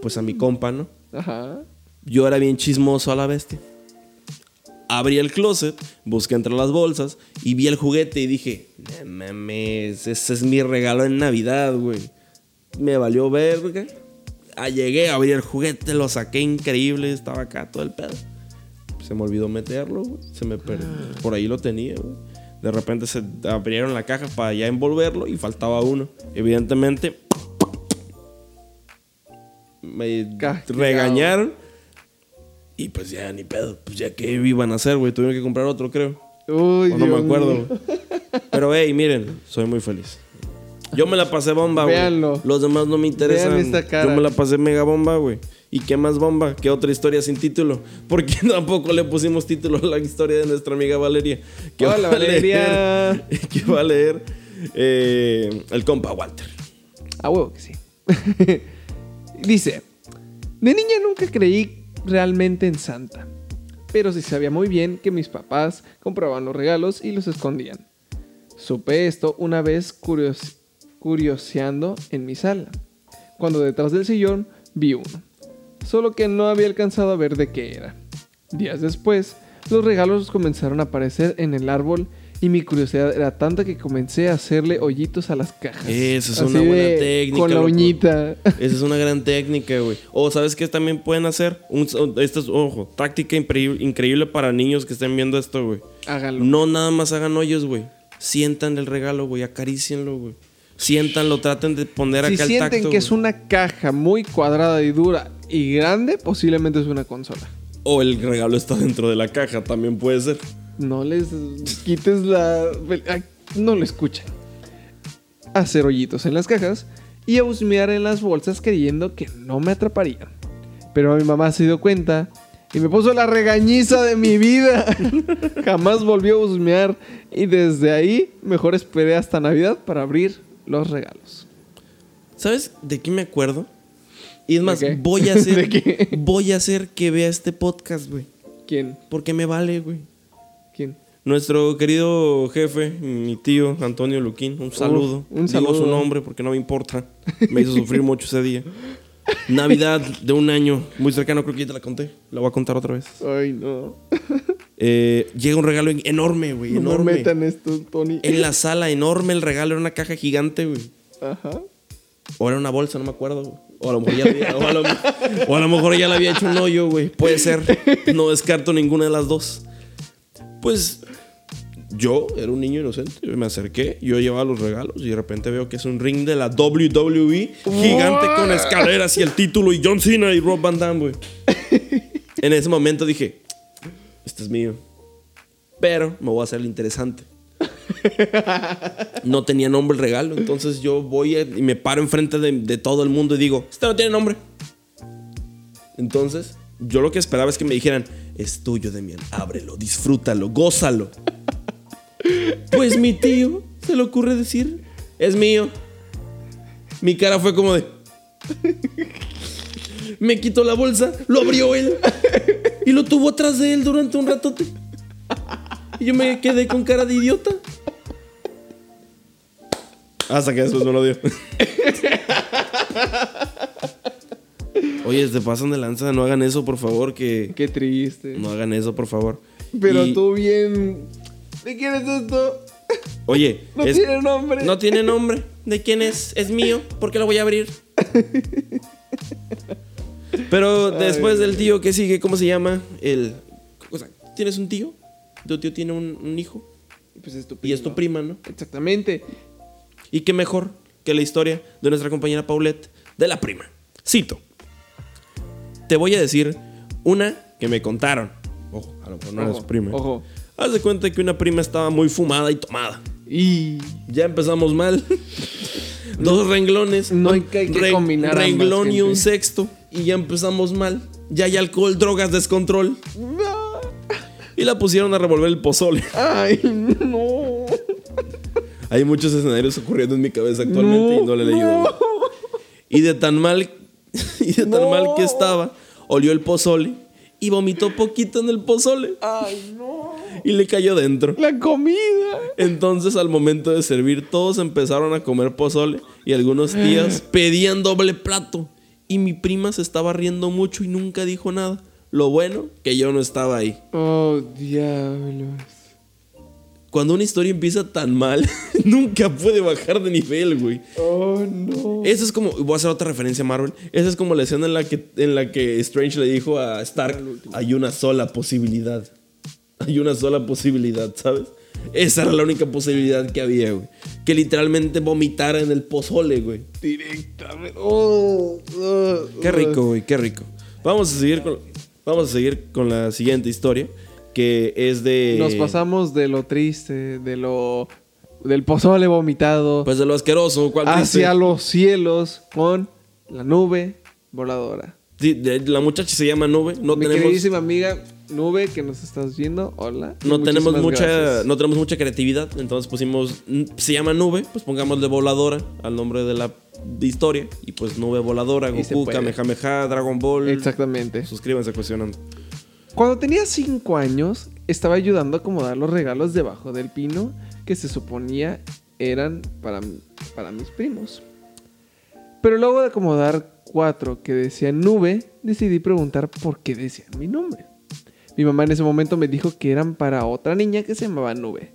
pues a mi compa, ¿no? Ajá. Yo era bien chismoso a la bestia. Abrí el closet, busqué entre las bolsas y vi el juguete y dije, "No mames, ese es mi regalo en Navidad, güey. Me valió verga. Ah, llegué, abrí el juguete, lo saqué increíble, estaba acá todo el pedo. Se me olvidó meterlo, güey. Se me perdió. Por ahí lo tenía, güey. De repente se abrieron la caja para ya envolverlo y faltaba uno. Evidentemente, me regañaron. Y pues ya ni pedo. Pues ya que iban a hacer, güey. Tuvieron que comprar otro, creo. Uy, O no me acuerdo. Pero hey, miren, soy muy feliz. Yo me la pasé bomba, güey. Los demás no me interesan. Vean esta cara. Yo me la pasé mega bomba, güey. ¿Y qué más bomba? ¿Qué otra historia sin título? Porque [LAUGHS] tampoco le pusimos título a la historia de nuestra amiga Valeria. Que Hola, va a leer- Valeria. [LAUGHS] que va a leer eh, el compa Walter. A huevo que sí. [LAUGHS] Dice, de niña nunca creí realmente en Santa, pero sí sabía muy bien que mis papás compraban los regalos y los escondían. Supe esto una vez curios- curioseando en mi sala, cuando detrás del sillón vi uno, solo que no había alcanzado a ver de qué era. Días después, los regalos comenzaron a aparecer en el árbol Y mi curiosidad era tanta que comencé a hacerle hoyitos a las cajas. Esa es Así una buena técnica, Con la loco. uñita. Esa es una gran técnica, güey. O ¿sabes qué también pueden hacer? Un, esta es, ojo, táctica increíble, increíble para niños que estén viendo esto, güey. Háganlo. No nada más hagan hoyos, güey. Sientan el regalo, güey. Acarícienlo, güey. Siéntanlo, traten de poner si acá el sienten tacto. que es una caja muy cuadrada y dura y grande, posiblemente es una consola. O el regalo está dentro de la caja, también puede ser. No les quites la... Ay, No lo escuchen. Hacer hoyitos en las cajas y a husmear en las bolsas creyendo que no me atraparían. Pero mi mamá se dio cuenta y me puso la regañiza de mi vida. [LAUGHS] Jamás volvió a husmear y desde ahí mejor esperé hasta Navidad para abrir los regalos. ¿Sabes de qué me acuerdo? Y es más, voy a [LAUGHS] ¿De hacer. voy a hacer que vea este podcast, güey. ¿Quién? Porque me vale, güey. Nuestro querido jefe, mi tío Antonio Luquín, un saludo. un Digo saludo. su nombre porque no me importa. Me hizo sufrir mucho ese día. Navidad de un año muy cercano, creo que ya te la conté. La voy a contar otra vez. Ay, no. Eh, llega un regalo en- enorme, güey, No me enorme. metan esto, Tony. En la sala, enorme el regalo, era una caja gigante, güey. Ajá. O era una bolsa, no me acuerdo. güey. O a lo mejor ya, había- o a lo, o a lo mejor ya le había hecho un hoyo, güey. Puede ser. No descarto ninguna de las dos. Pues yo era un niño inocente. yo Me acerqué, yo llevaba los regalos y de repente veo que es un ring de la WWE gigante con escaleras y el título y John Cena y Rob Van Damme, güey. [LAUGHS] En ese momento dije, este es mío. Pero me voy a hacer el interesante. No tenía nombre el regalo, entonces yo voy y me paro enfrente de, de todo el mundo y digo, este no tiene nombre. Entonces, yo lo que esperaba es que me dijeran, es tuyo, Demian, ábrelo, disfrútalo, gózalo. Pues mi tío se le ocurre decir, es mío. Mi cara fue como de... Me quitó la bolsa, lo abrió él y lo tuvo atrás de él durante un ratote. Y yo me quedé con cara de idiota. Hasta que después me lo dio. Oye, te pasan de lanza, no hagan eso, por favor, que... Qué triste. No hagan eso, por favor. Pero Y- tú bien. ¿De quién es esto? Oye, [LAUGHS] No es- tiene nombre. no tiene nombre. ¿De quién es? Es mío. ¿Por qué lo voy a abrir? Pero después del tío que sigue, ¿cómo se llama? El... O sea, ¿tienes un tío? ¿Tu tío tiene un, un hijo? Pues es tu Y es tu prima, ¿no? Exactamente. Y qué mejor que la historia de nuestra compañera Paulette de la prima. Cito. Te voy a decir una que me contaron. Ojo, a lo mejor no Ojo, su prima. ojo. Haz de cuenta que una prima estaba muy fumada y tomada. Y. Ya empezamos mal. Dos renglones. No hay que- Re- combinar ambas, Renglón y un sexto. Y ya empezamos mal. Ya hay alcohol, drogas, descontrol. Y la pusieron a revolver el pozole. Ay, no. Hay muchos escenarios ocurriendo en mi cabeza actualmente y no le he leído. no. Y de tan mal, [LAUGHS] y de tan mal que estaba, olió el pozole y vomitó poquito en el pozole Ay, no. Y le cayó dentro. La comida. Entonces al momento de servir todos empezaron a comer pozole y algunos tías pedían doble plato y mi prima se estaba riendo mucho y nunca dijo nada. Lo bueno que yo no estaba ahí. Oh, diablos. Cuando una historia empieza tan mal, [LAUGHS] nunca puede bajar de nivel, güey. Oh, no. Eso es como, voy a hacer otra referencia a Marvel. Esa es como la escena en la que, en la que Strange le dijo a Stark, hay una sola posibilidad. Hay una sola posibilidad, ¿sabes? Esa era la única posibilidad que había, güey. Que literalmente vomitara en el pozole, güey. Directamente. Oh, oh, Qué rico, güey, qué rico. Vamos a seguir con, vamos a seguir con la siguiente historia, que es de... Nos pasamos de lo triste, de lo. del pozole vomitado, Pues de lo asqueroso, ¿cuál triste? hacia los cielos con la nube voladora. Sí, la muchacha se llama Nube. No Mi tenemos... queridísima amiga Nube que nos estás viendo, hola. No tenemos mucha, gracias. no tenemos mucha creatividad, entonces pusimos, se llama nube, pues pongámosle voladora al nombre de la historia y pues nube voladora, Goku. Kamehameha, Dragon Ball. Exactamente. Suscríbanse cuestionando. Cuando tenía 5 años, estaba ayudando a acomodar los regalos debajo del pino que se suponía eran para, para mis primos. Pero luego de acomodar cuatro que decían nube, decidí preguntar por qué decían mi nombre. Mi mamá en ese momento me dijo que eran para otra niña que se llamaba Nube.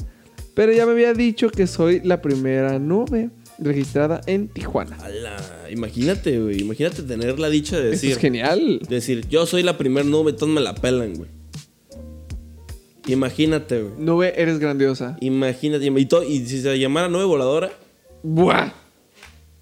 Pero ya me había dicho que soy la primera nube registrada en Tijuana. Ala, imagínate, güey. Imagínate tener la dicha de decir. es genial. Decir, yo soy la primer nube, todos me la pelan, güey. Imagínate, güey. Nube, eres grandiosa. Imagínate. Y, to- y si se llamara nube voladora, ¡Buah!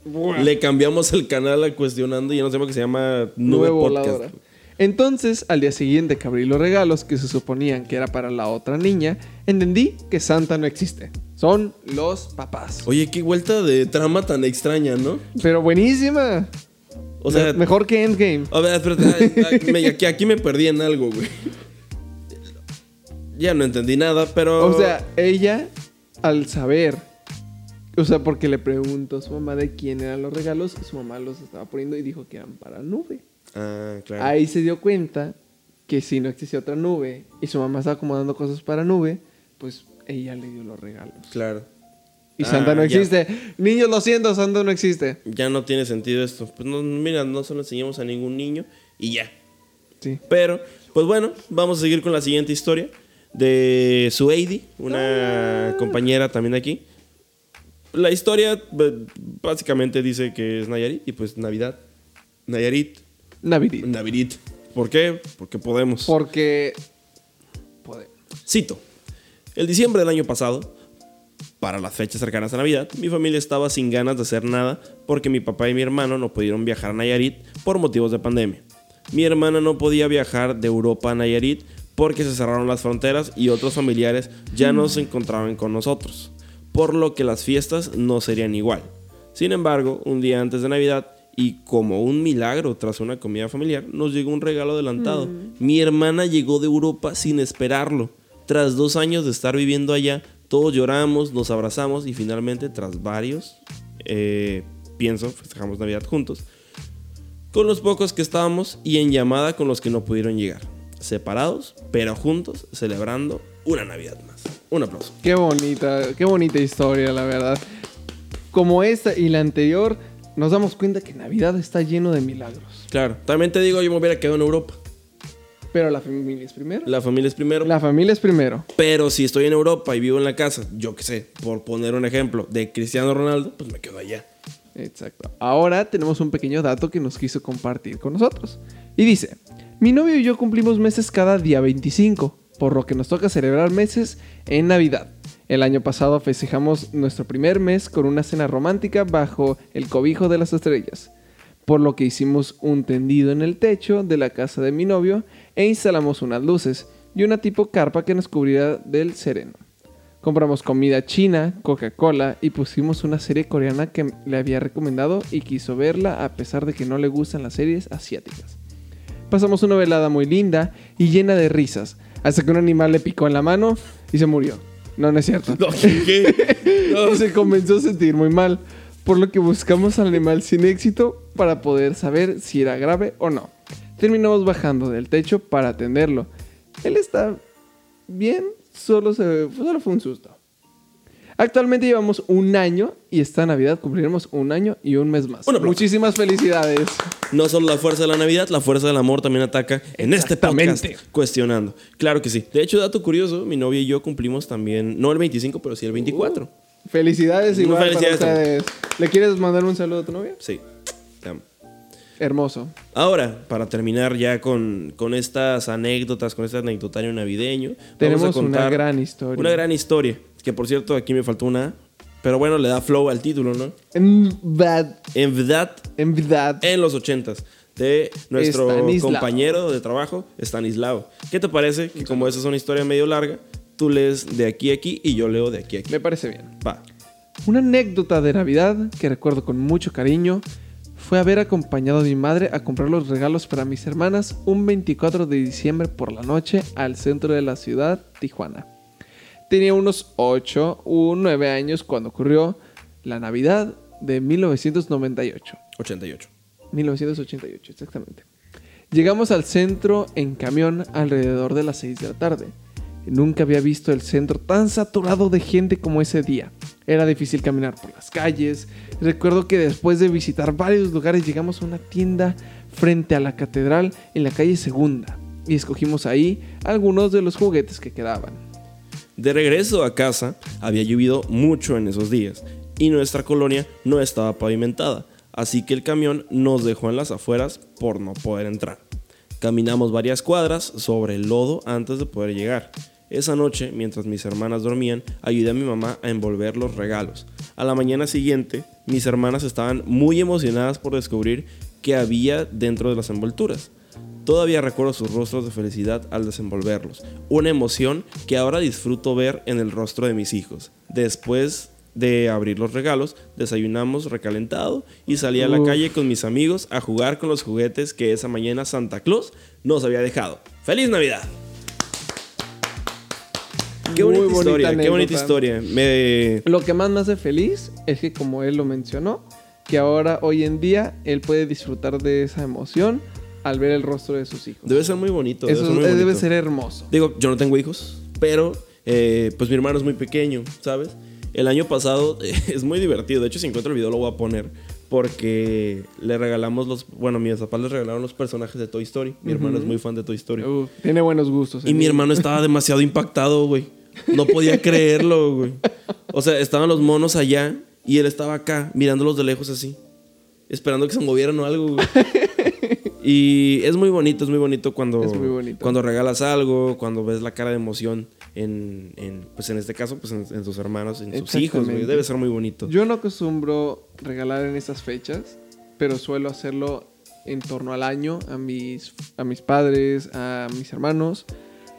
¡Buah! le cambiamos el canal a cuestionando y ya no sé que se llama Nube, Nube Podcast. voladora. Entonces, al día siguiente que abrí los regalos que se suponían que era para la otra niña, entendí que Santa no existe. Son los papás. Oye, qué vuelta de trama tan extraña, ¿no? Pero buenísima. O sea, Me- mejor que Endgame. A ver, espérate, me- aquí, aquí me perdí en algo, güey. Ya no entendí nada, pero. O sea, ella, al saber, o sea, porque le preguntó a su mamá de quién eran los regalos, su mamá los estaba poniendo y dijo que eran para nube. Ah, claro. Ahí se dio cuenta que si no existía otra nube y su mamá estaba acomodando cosas para nube, pues ella le dio los regalos. Claro. Y Ah, Santa no ya. existe. Niños, lo siento, Santa no existe. Ya no tiene sentido esto. Pues no, mira, no se lo enseñamos a ningún niño y ya. Sí. Pero, pues bueno, vamos a seguir con la siguiente historia de Sueidi, una Ah. compañera también de aquí. La historia b- básicamente dice que es Nayarit y pues Navidad. Nayarit, Navidad. Navidit. ¿Por qué? Porque podemos. Porque. Podemos. Cito. El diciembre del año pasado, para las fechas cercanas a Navidad, mi familia estaba sin ganas de hacer nada porque mi papá y mi hermano no pudieron viajar a Nayarit por motivos de pandemia. Mi hermana no podía viajar de Europa a Nayarit porque se cerraron las fronteras y otros familiares ya no se encontraban con nosotros, por lo que las fiestas no serían igual. Sin embargo, un día antes de Navidad, y como un milagro tras una comida familiar, nos llegó un regalo adelantado. Mi hermana llegó de Europa sin esperarlo. Tras dos años de estar viviendo allá, todos lloramos, nos abrazamos y finalmente, tras varios, eh, pienso, festejamos Navidad juntos, con los pocos que estábamos y en llamada con los que no pudieron llegar. Separados, pero juntos, celebrando una Navidad más. Un aplauso. Qué bonita, qué bonita historia, la verdad. Como esta y la anterior, nos damos cuenta que Navidad está lleno de milagros. Claro, también te digo, yo me hubiera quedado en Europa. Pero la familia es primero. La familia es primero. La familia es primero. Pero si estoy en Europa y vivo en la casa, yo qué sé, por poner un ejemplo, de Cristiano Ronaldo, pues me quedo allá. Exacto. Ahora tenemos un pequeño dato que nos quiso compartir con nosotros. Y dice, mi novio y yo cumplimos meses cada día 25, por lo que nos toca celebrar meses en Navidad. El año pasado festejamos nuestro primer mes con una cena romántica bajo el cobijo de las estrellas, por lo que hicimos un tendido en el techo de la casa de mi novio e instalamos unas luces y una tipo carpa que nos cubriera del sereno. Compramos comida china, Coca-Cola y pusimos una serie coreana que le había recomendado y quiso verla a pesar de que no le gustan las series asiáticas. Pasamos una velada muy linda y llena de risas, hasta que un animal le picó en la mano y se murió. No, no es cierto. No, ¿qué? [LAUGHS] No. Se comenzó a sentir muy mal, por lo que buscamos al animal sin éxito para poder saber si era grave o no. Terminamos bajando del techo para atenderlo. Él está bien, solo, se, solo fue un susto. Actualmente llevamos un año y esta Navidad cumpliremos un año y un mes más. Muchísimas felicidades. No solo la fuerza de la Navidad, la fuerza del amor también ataca en este podcast cuestionando. Claro que sí. De hecho, dato curioso, mi novia y yo cumplimos también, no el 25, pero sí el 24. Felicidades igual Felicidades para ustedes. ¿Le quieres mandar un saludo a tu novia? Sí. Te amo. Hermoso. Ahora, para terminar ya con, con estas anécdotas, con este anecdotario navideño, vamos a Tenemos contar una gran historia. Una gran historia. Que por cierto, aquí me faltó una. Pero bueno, le da flow al título, ¿no? En verdad, En verdad, en verdad. en los ochentas. De nuestro Estanislao. compañero de trabajo, Stanislao. ¿Qué te parece? Que como esa es una historia medio larga, tú lees de aquí a aquí y yo leo de aquí a aquí. Me parece bien. Va. Una anécdota de Navidad que recuerdo con mucho cariño fue haber acompañado a mi madre a comprar los regalos para mis hermanas un 24 de diciembre por la noche al centro de la ciudad, Tijuana. Tenía unos 8 o 9 años cuando ocurrió la Navidad de 1998. 88. 1988, exactamente. Llegamos al centro en camión alrededor de las 6 de la tarde. Nunca había visto el centro tan saturado de gente como ese día. Era difícil caminar por las calles. Recuerdo que después de visitar varios lugares llegamos a una tienda frente a la catedral en la calle Segunda y escogimos ahí algunos de los juguetes que quedaban. De regreso a casa, había llovido mucho en esos días y nuestra colonia no estaba pavimentada, así que el camión nos dejó en las afueras por no poder entrar. Caminamos varias cuadras sobre el lodo antes de poder llegar. Esa noche, mientras mis hermanas dormían, ayudé a mi mamá a envolver los regalos. A la mañana siguiente, mis hermanas estaban muy emocionadas por descubrir qué había dentro de las envolturas. Todavía recuerdo sus rostros de felicidad al desenvolverlos, una emoción que ahora disfruto ver en el rostro de mis hijos. Después de abrir los regalos, desayunamos recalentado y salí a la Uf. calle con mis amigos a jugar con los juguetes que esa mañana Santa Claus nos había dejado. ¡Feliz Navidad! Qué Muy bonita, historia, qué bonita historia. Me... Lo que más me hace feliz es que, como él lo mencionó, que ahora, hoy en día, él puede disfrutar de esa emoción al ver el rostro de sus hijos. Debe ser muy bonito. Debe Eso ser muy debe bonito. ser hermoso. Digo, yo no tengo hijos, pero eh, pues mi hermano es muy pequeño, ¿sabes? El año pasado [LAUGHS] es muy divertido. De hecho, si encuentro el video lo voy a poner porque le regalamos los... Bueno, mis papás le regalaron los personajes de Toy Story. Mi hermano es muy fan de Toy Story. Uf, tiene buenos gustos. Y el mi niño. hermano estaba demasiado impactado, güey. No podía [LAUGHS] creerlo, güey. O sea, estaban los monos allá y él estaba acá, mirándolos de lejos así. Esperando que se movieran o algo, güey. [LAUGHS] Y es muy bonito, es muy bonito cuando, Es muy bonito. cuando regalas algo, cuando ves la cara de emoción en, en, pues en este caso, pues en, en tus hermanos, en sus hijos, güey. Debe ser muy bonito. Yo no acostumbro regalar en estas fechas, pero suelo hacerlo en torno al año a mis, a mis padres, a mis hermanos.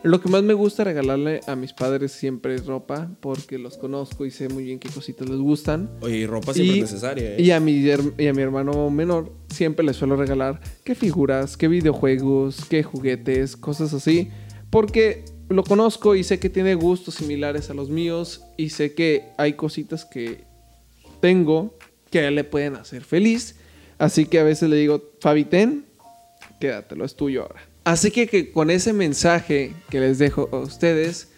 Lo que más me gusta regalarle a mis padres siempre es ropa, porque los conozco y sé muy bien qué cositas les gustan. Oye, y ropa siempre Y- es necesaria, ¿eh? Y a, mi, y a mi hermano menor siempre le suelo regalar qué figuras, qué videojuegos, qué juguetes, cosas así. Porque lo conozco y sé que tiene gustos similares a los míos y sé que hay cositas que tengo que le pueden hacer feliz. Así que a veces le digo, Fabi, ten, quédatelo, es tuyo ahora. Así que, con ese mensaje que les dejo a ustedes,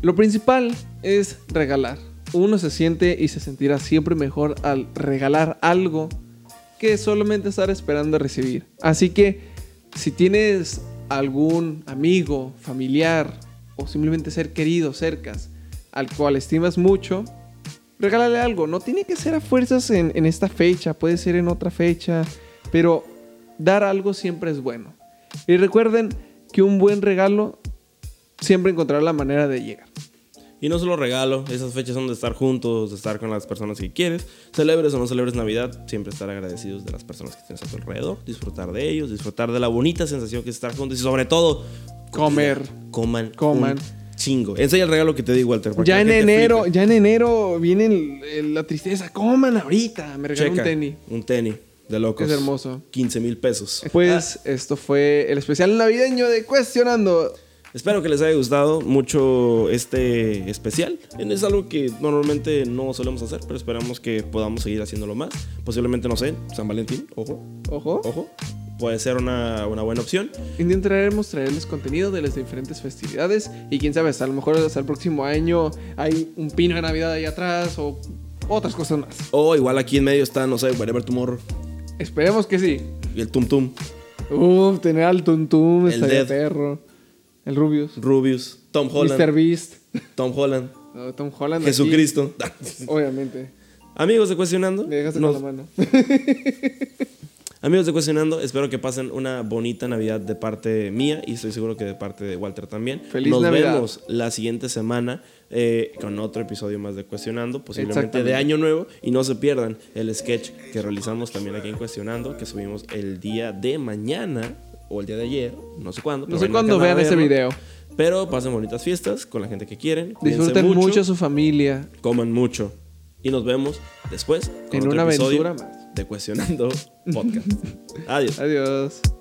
lo principal es regalar. Uno se siente y se sentirá siempre mejor al regalar algo que solamente estar esperando recibir. Así que si tienes algún amigo, familiar o simplemente ser querido cercas al cual estimas mucho, regálale algo. No tiene que ser a fuerzas en esta fecha, puede ser en otra fecha, pero dar algo siempre es bueno. Y recuerden que un buen regalo siempre encontrará la manera de llegar. Y no solo regalo, esas fechas son de estar juntos, de estar con las personas que quieres. Celebres o no celebres Navidad, siempre estar agradecidos de las personas que tienes a tu alrededor, disfrutar de ellos, disfrutar de la bonita sensación que es estar juntos y sobre todo Comer. Coman. Coman. Chingo. Enseña el regalo que te di, Walter. Ya en enero, flipe. ya en enero viene el- el- la tristeza. Coman ahorita. Me regaló un tenis. Un tenis de locos. Es hermoso. 15 mil pesos. [LAUGHS] Pues esto fue el especial navideño de Cuestionando. Espero que les haya gustado mucho este especial. Es algo que normalmente no solemos hacer, pero esperamos que podamos seguir haciéndolo más. Posiblemente, no sé, San Valentín, ojo, Ojo. ojo. Puede ser una, una buena opción. Intentaremos traerles contenido de las diferentes festividades. Y quién sabe, hasta a lo mejor hasta el próximo año hay un pino de Navidad ahí atrás o otras cosas más. O igual aquí en medio está, no sé, Whatever Tomorrow Esperemos que sí. y el Tum Tum, Uf, tener al Tuntum, El estaría Dead. perro. El Rubius. Rubius, Tom Holland, Mr. Beast. Tom Holland, No, Tom Holland. aquí, Jesucristo. obviamente. Amigos de Cuestionando, Me dejaste nos- con la mano. [LAUGHS] Amigos de Cuestionando, espero que pasen una bonita Navidad de parte mía y estoy seguro que de parte de Walter también. Feliz Nos Navidad. vemos la siguiente semana eh, con otro episodio más de Cuestionando, posiblemente de. Año Nuevo. Y no se pierdan el sketch que realizamos también aquí en Cuestionando, que subimos el día de mañana o el día de ayer, no sé cuándo. No sé cuándo vean ese video. Pero pasen bonitas fiestas con la gente que quieren. Disfruten mucho. a su familia. coman mucho. Y nos vemos después con En otro una episodio aventura más. Cuestionando Podcast. [LAUGHS] Adiós. Adiós.